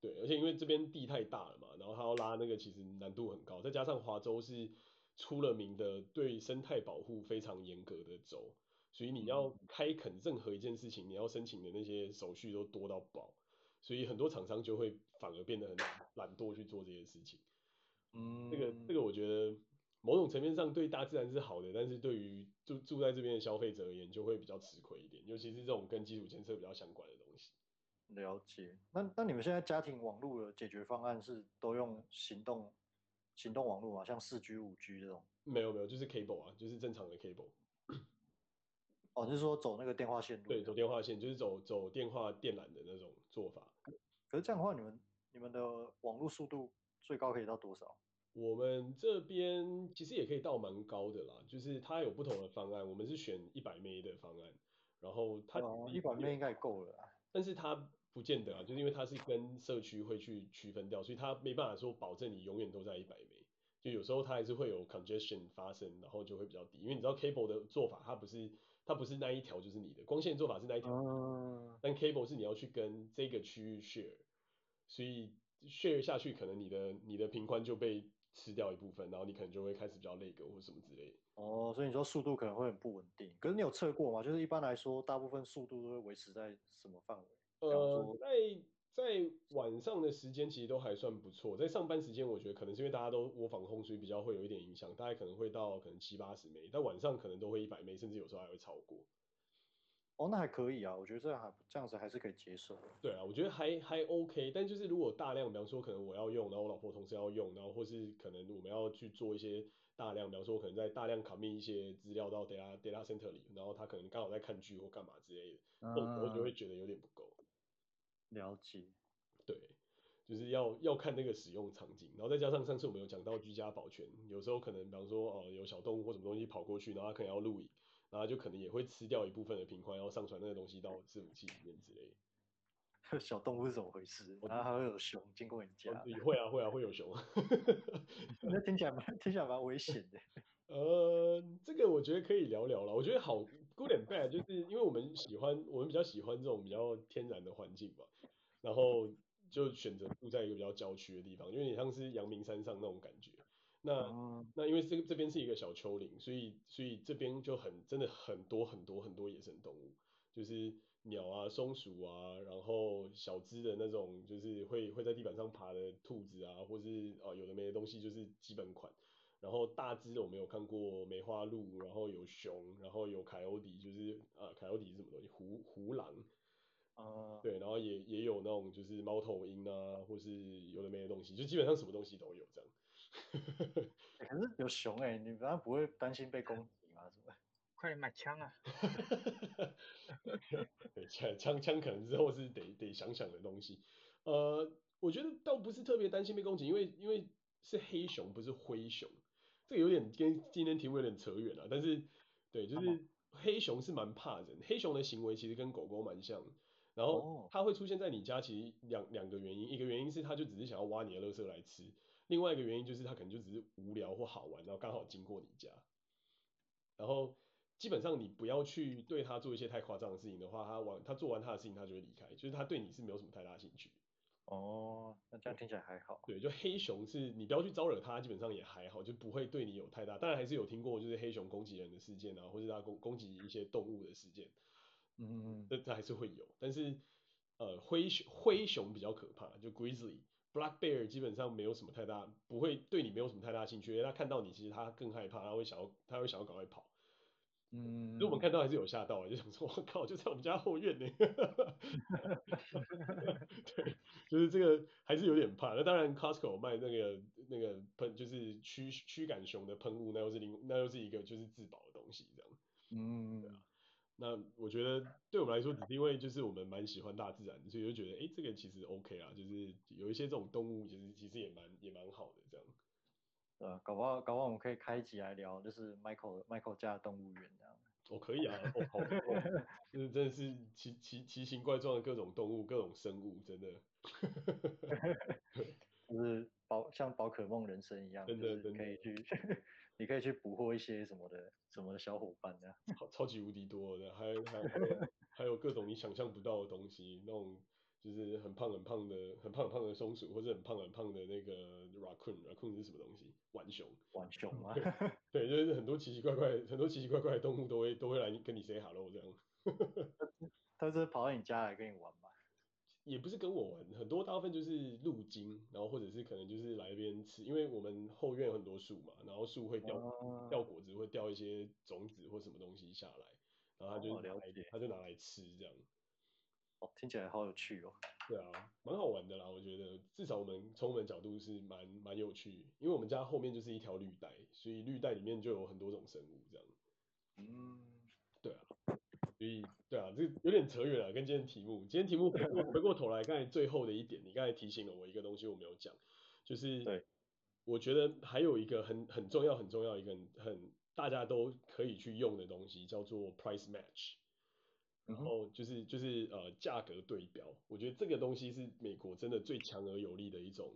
对，而且因为这边地太大了嘛，然后他要拉那个其实难度很高，再加上华州是出了名的对生态保护非常严格的州，所以你要开垦任何一件事情，你要申请的那些手续都多到爆，所以很多厂商就会反而变得很懒惰去做这些事情。嗯，这个这个我觉得某种层面上对大自然是好的，但是对于住住在这边的消费者而言就会比较吃亏一点，尤其是这种跟基础建设比较相关的东西。了解。那那你们现在家庭网络的解决方案是都用行动行动网络吗？像四 G、五 G 这种？没有没有，就是 cable 啊，就是正常的 cable。哦，就是说走那个电话线路？对，走电话线，就是走走电话电缆的那种做法。可是这样的话，你们你们的网络速度最高可以到多少？我们这边其实也可以到蛮高的啦，就是它有不同的方案，我们是选一百 M 的方案，然后它一百 M 应该够了，但是它不见得啊，就是因为它是跟社区会去区分掉，所以它没办法说保证你永远都在一百 M，就有时候它还是会有 congestion 发生，然后就会比较低，因为你知道 cable 的做法，它不是它不是那一条就是你的，光线做法是那一条，但 cable 是你要去跟这个区域 share，所以 share 下去可能你的你的频宽就被吃掉一部分，然后你可能就会开始比较累个或什么之类的。哦，所以你说速度可能会很不稳定。可是你有测过吗？就是一般来说，大部分速度都会维持在什么范围？呃，在在晚上的时间其实都还算不错，在上班时间我觉得可能是因为大家都窝防控，所以比较会有一点影响，大概可能会到可能七八十枚但晚上可能都会一百枚甚至有时候还会超过。哦，那还可以啊，我觉得这样还这样子还是可以接受。对啊，我觉得还还 OK，但就是如果大量，比方说可能我要用，然后我老婆同时要用，然后或是可能我们要去做一些大量，比方说可能在大量 commit 一些资料到 data data center 里，然后他可能刚好在看剧或干嘛之类的，嗯、我就会觉得有点不够。了解。对，就是要要看那个使用场景，然后再加上上次我们有讲到居家保全，有时候可能比方说哦、呃、有小动物或什么东西跑过去，然后他可能要录影。然后就可能也会吃掉一部分的频宽，然后上传那个东西到伺服器里面之类的。小动物是怎么回事？然后还会有熊经过你家？也会啊，会啊，会有熊。那听起来蛮听起来蛮危险的。呃，这个我觉得可以聊聊了。我觉得好 good and bad，就是因为我们喜欢，我们比较喜欢这种比较天然的环境吧，然后就选择住在一个比较郊区的地方，因为你像是阳明山上那种感觉。那、嗯、那因为这这边是一个小丘陵，所以所以这边就很真的很多很多很多野生动物，就是鸟啊、松鼠啊，然后小只的那种就是会会在地板上爬的兔子啊，或是啊、呃、有的没的东西就是基本款。然后大只的我们有看过梅花鹿，然后有熊，然后有凯欧迪，就是啊凯欧迪是什么东西？胡胡狼。啊、嗯，对，然后也也有那种就是猫头鹰啊，或是有的没的东西，就基本上什么东西都有这样。欸、可是有熊哎、欸，你难道不会担心被攻击吗？什么？快点买枪啊！对，枪枪枪可能之后是得得想想的东西。呃，我觉得倒不是特别担心被攻击，因为因为是黑熊不是灰熊，这个有点跟今天题目有点扯远了。但是对，就是黑熊是蛮怕人，黑熊的行为其实跟狗狗蛮像。然后它会出现在你家，其实两两个原因，一个原因是它就只是想要挖你的垃圾来吃。另外一个原因就是他可能就只是无聊或好玩，然后刚好经过你家，然后基本上你不要去对它做一些太夸张的事情的话，它完它做完它的事情它就会离开，就是它对你是没有什么太大兴趣。哦，那这样听起来还好。对，就黑熊是你不要去招惹它，基本上也还好，就不会对你有太大。当然还是有听过就是黑熊攻击人的事件啊，或者它攻攻击一些动物的事件。嗯嗯嗯，这这还是会有，但是呃灰熊灰熊比较可怕，就 grizzly black bear 基本上没有什么太大，不会对你没有什么太大兴趣，因为他看到你其实他更害怕，他会想要他会想要赶快跑。嗯，如果我们看到还是有吓到，就想说我靠，就在我们家后院呢。对，就是这个还是有点怕。那当然 Costco 卖那个那个喷就是驱驱赶熊的喷雾，那又是另那又是一个就是自保的东西这样。嗯，对啊。那我觉得对我们来说，只是因为就是我们蛮喜欢大自然，所以就觉得哎、欸，这个其实 OK 啊，就是有一些这种动物，其实其实也蛮也蛮好的这样。呃，搞不好搞不好我们可以开一集来聊，就是 Michael Michael 家的动物园这样。哦，可以啊，哦，好，哦、就是真的是奇奇奇形怪状的各种动物、各种生物，真的。就是宝像宝可梦人生一样，真的，可以去，你可以去捕获一些什么的什么的小伙伴这样。超超级无敌多的，还还还有，各种你想象不到的东西，那种就是很胖很胖的、很胖很胖的松鼠，或者很胖很胖的那个 raccoon，raccoon 是什么东西？浣熊。浣熊吗？对，就是很多奇奇怪怪、很多奇奇怪怪的动物都会都会来跟你 say hello 这样。他是跑到你家来跟你玩吗？也不是跟我玩，很多大部分就是路经，然后或者是可能就是来这边吃，因为我们后院有很多树嘛，然后树会掉、哦、掉果子，会掉一些种子或什么东西下来，然后他就拿来、哦、他就拿来吃这样。哦，听起来好有趣哦。对啊，蛮好玩的啦，我觉得至少我们从我们角度是蛮蛮有趣，因为我们家后面就是一条绿带，所以绿带里面就有很多种生物这样。嗯。所以，对啊，这有点扯远了，跟今天题目。今天题目回过回过头来，刚才最后的一点，你刚才提醒了我一个东西，我没有讲，就是，对，我觉得还有一个很很重要很重要一个很，很大家都可以去用的东西，叫做 price match，然后就是就是呃价格对标。我觉得这个东西是美国真的最强而有力的一种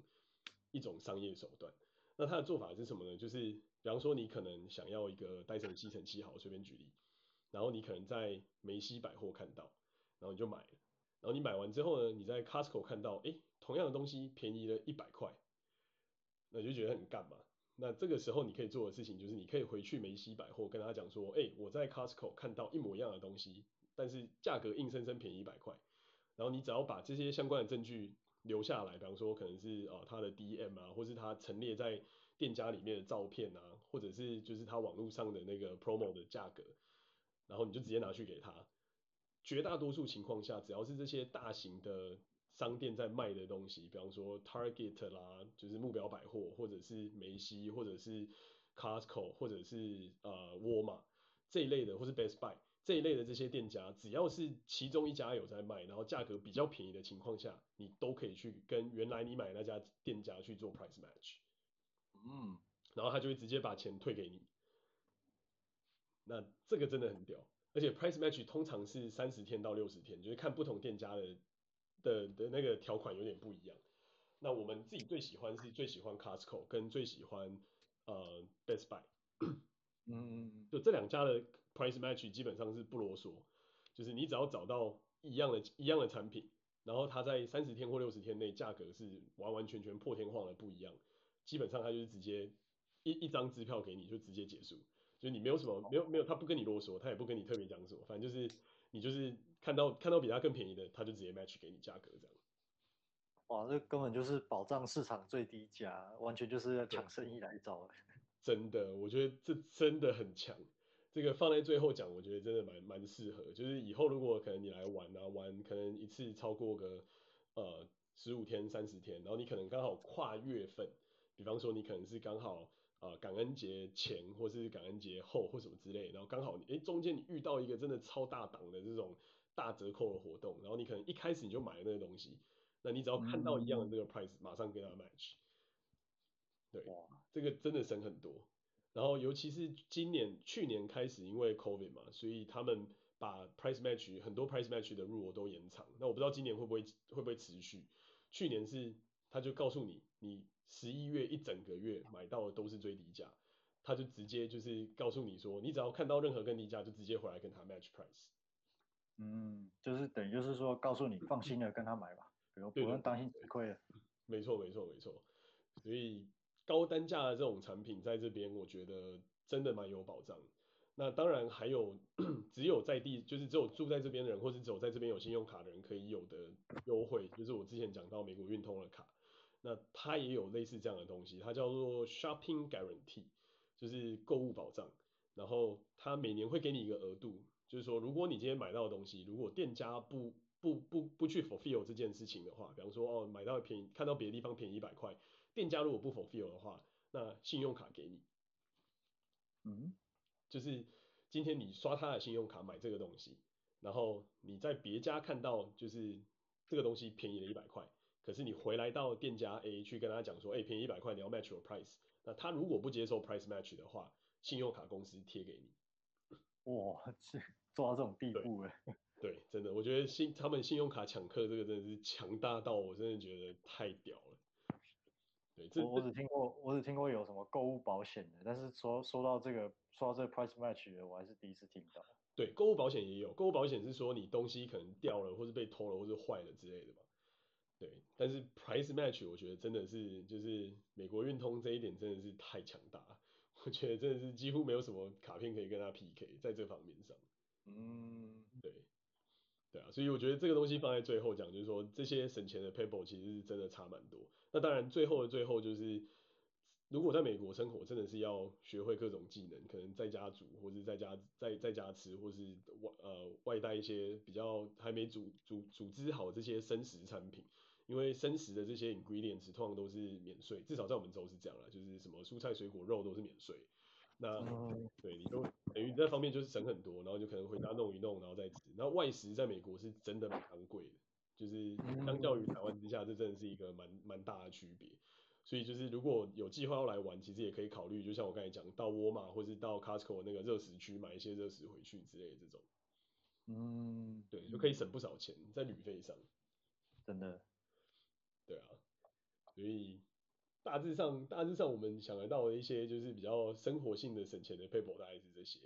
一种商业手段。那它的做法是什么呢？就是比方说你可能想要一个戴森吸尘器，好，随便举例。然后你可能在梅西百货看到，然后你就买了。然后你买完之后呢，你在 Costco 看到，哎，同样的东西便宜了一百块，那你就觉得很干嘛？那这个时候你可以做的事情就是，你可以回去梅西百货跟他讲说，哎，我在 Costco 看到一模一样的东西，但是价格硬生生便宜一百块。然后你只要把这些相关的证据留下来，比方说可能是呃他的 DM 啊，或是他陈列在店家里面的照片啊，或者是就是他网络上的那个 promo 的价格。然后你就直接拿去给他。绝大多数情况下，只要是这些大型的商店在卖的东西，比方说 Target 啦，就是目标百货，或者是梅西，或者是 Costco，或者是呃沃尔玛这一类的，或是 Best Buy 这一类的这些店家，只要是其中一家有在卖，然后价格比较便宜的情况下，你都可以去跟原来你买那家店家去做 price match。嗯，然后他就会直接把钱退给你。那这个真的很屌，而且 price match 通常是三十天到六十天，就是看不同店家的的的那个条款有点不一样。那我们自己最喜欢是最喜欢 Costco 跟最喜欢呃 Best Buy，嗯嗯，就这两家的 price match 基本上是不啰嗦，就是你只要找到一样的一样的产品，然后它在三十天或六十天内价格是完完全全破天荒的不一样，基本上它就是直接一一张支票给你就直接结束。就你没有什么，没有没有，他不跟你啰嗦，他也不跟你特别讲什么，反正就是你就是看到看到比他更便宜的，他就直接 match 给你价格这样。哇，这根本就是保障市场最低价，完全就是要抢生意来找。真的，我觉得这真的很强。这个放在最后讲，我觉得真的蛮蛮适合。就是以后如果可能你来玩啊，玩可能一次超过个呃十五天、三十天，然后你可能刚好跨月份，比方说你可能是刚好。啊、呃，感恩节前或是感恩节后或什么之类，然后刚好你诶中间你遇到一个真的超大档的这种大折扣的活动，然后你可能一开始你就买了那个东西，那你只要看到一样的这个 price，马上跟他 match。对，这个真的省很多。然后尤其是今年去年开始，因为 COVID 嘛，所以他们把 price match 很多 price match 的 rule 都延长。那我不知道今年会不会会不会持续。去年是他就告诉你你。十一月一整个月买到的都是最低价，他就直接就是告诉你说，你只要看到任何更低价，就直接回来跟他 match price。嗯，就是等于就是说告诉你放心的跟他买吧，不用对对不用担心吃亏了。没错没错没错，所以高单价的这种产品在这边，我觉得真的蛮有保障。那当然还有 只有在地，就是只有住在这边的人，或是只有在这边有信用卡的人可以有的优惠，就是我之前讲到美国运通的卡，那它也有类似这样的东西，它叫做 Shopping Guarantee，就是购物保障。然后它每年会给你一个额度，就是说如果你今天买到的东西，如果店家不不不不去 fulfill 这件事情的话，比方说哦买到便宜，看到别的地方便宜一百块，店家如果不 fulfill 的话，那信用卡给你。嗯。就是今天你刷他的信用卡买这个东西，然后你在别家看到就是这个东西便宜了一百块，可是你回来到店家 A 去跟他讲说，哎，便宜一百块，你要 match your price，那他如果不接受 price match 的话，信用卡公司贴给你。哇，这做到这种地步了。对，真的，我觉得信他们信用卡抢客这个真的是强大到我真的觉得太屌了。对，我我只听过，我只听过有什么购物保险的，但是说说到这个，说到这个 price match 的，我还是第一次听到。对，购物保险也有，购物保险是说你东西可能掉了，或是被偷了，或是坏了之类的嘛。对，但是 price match 我觉得真的是，就是美国运通这一点真的是太强大了，我觉得真的是几乎没有什么卡片可以跟他 PK 在这方面上。嗯，对。对啊，所以我觉得这个东西放在最后讲，就是说这些省钱的 paper 其实是真的差蛮多。那当然最后的最后就是，如果在美国生活，真的是要学会各种技能，可能在家煮，或是在家在在家吃，或是外呃外带一些比较还没煮煮组织好这些生食产品，因为生食的这些 ingredients 通常都是免税，至少在我们州是这样啦，就是什么蔬菜水果肉都是免税。那对，你就等于那方面就是省很多，然后就可能回家弄一弄，然后再吃。然后外食在美国是真的蛮昂贵的，就是相较于台湾之下，这真的是一个蛮蛮大的区别。所以就是如果有计划要来玩，其实也可以考虑，就像我刚才讲，到沃尔玛或是到 Costco 那个热食区买一些热食回去之类的这种。嗯，对，就可以省不少钱在旅费上。真的。对啊，所以。大致上，大致上我们想得到的一些就是比较生活性的省钱的撇步大概是这些，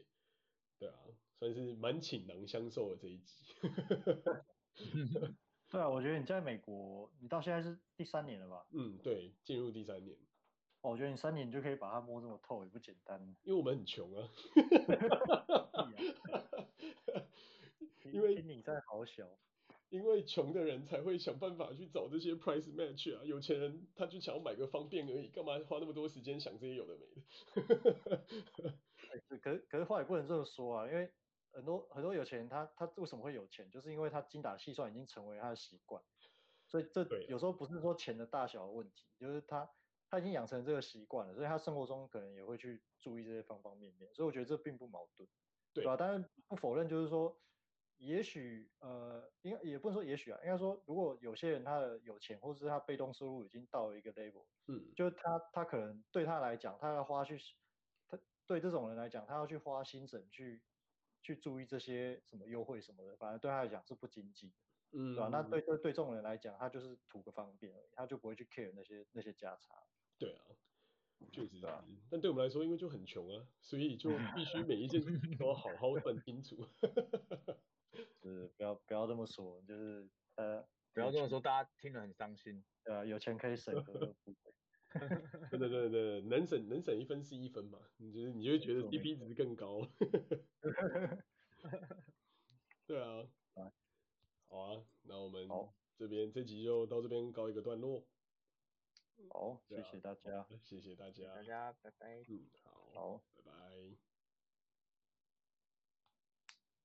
对啊，算是蛮倾囊相授的这一集。对啊，我觉得你在美国，你到现在是第三年了吧？嗯，对，进入第三年。哦，我觉得你三年就可以把它摸这么透，也不简单。因为我们很穷啊。因为你在好小。因为穷的人才会想办法去找这些 price match 啊，有钱人他就想要买个方便而已，干嘛花那么多时间想这些有的没的？可是可是话也不能这么说啊，因为很多很多有钱人他他为什么会有钱，就是因为他精打细算已经成为他的习惯，所以这有时候不是说钱的大小的问题，就是他他已经养成这个习惯了，所以他生活中可能也会去注意这些方方面面，所以我觉得这并不矛盾，对吧？当然不否认就是说。也许呃，应该也不能说也许啊，应该说，如果有些人他的有钱，或者是他被动收入已经到了一个 level，嗯，就是他他可能对他来讲，他要花去，他对这种人来讲，他要去花心神去去注意这些什么优惠什么的，反而对他来讲是不经济的，嗯，对吧？那对对对这种人来讲，他就是图个方便而已，他就不会去 care 那些那些价差。对啊，确实啊，但对我们来说，因为就很穷啊，所以就必须每一件事情都要好好算清楚。是不要不要这么说，就是呃不要这么说，大家听了很伤心。对啊，有钱可以省，对对对对，能省能省一分是一分嘛，你就是你就会觉得 CP 值更高。对啊，好啊，那我们这边这集就到这边告一个段落。好，谢谢大家，谢谢大家，大家拜拜。嗯，好，好，拜拜。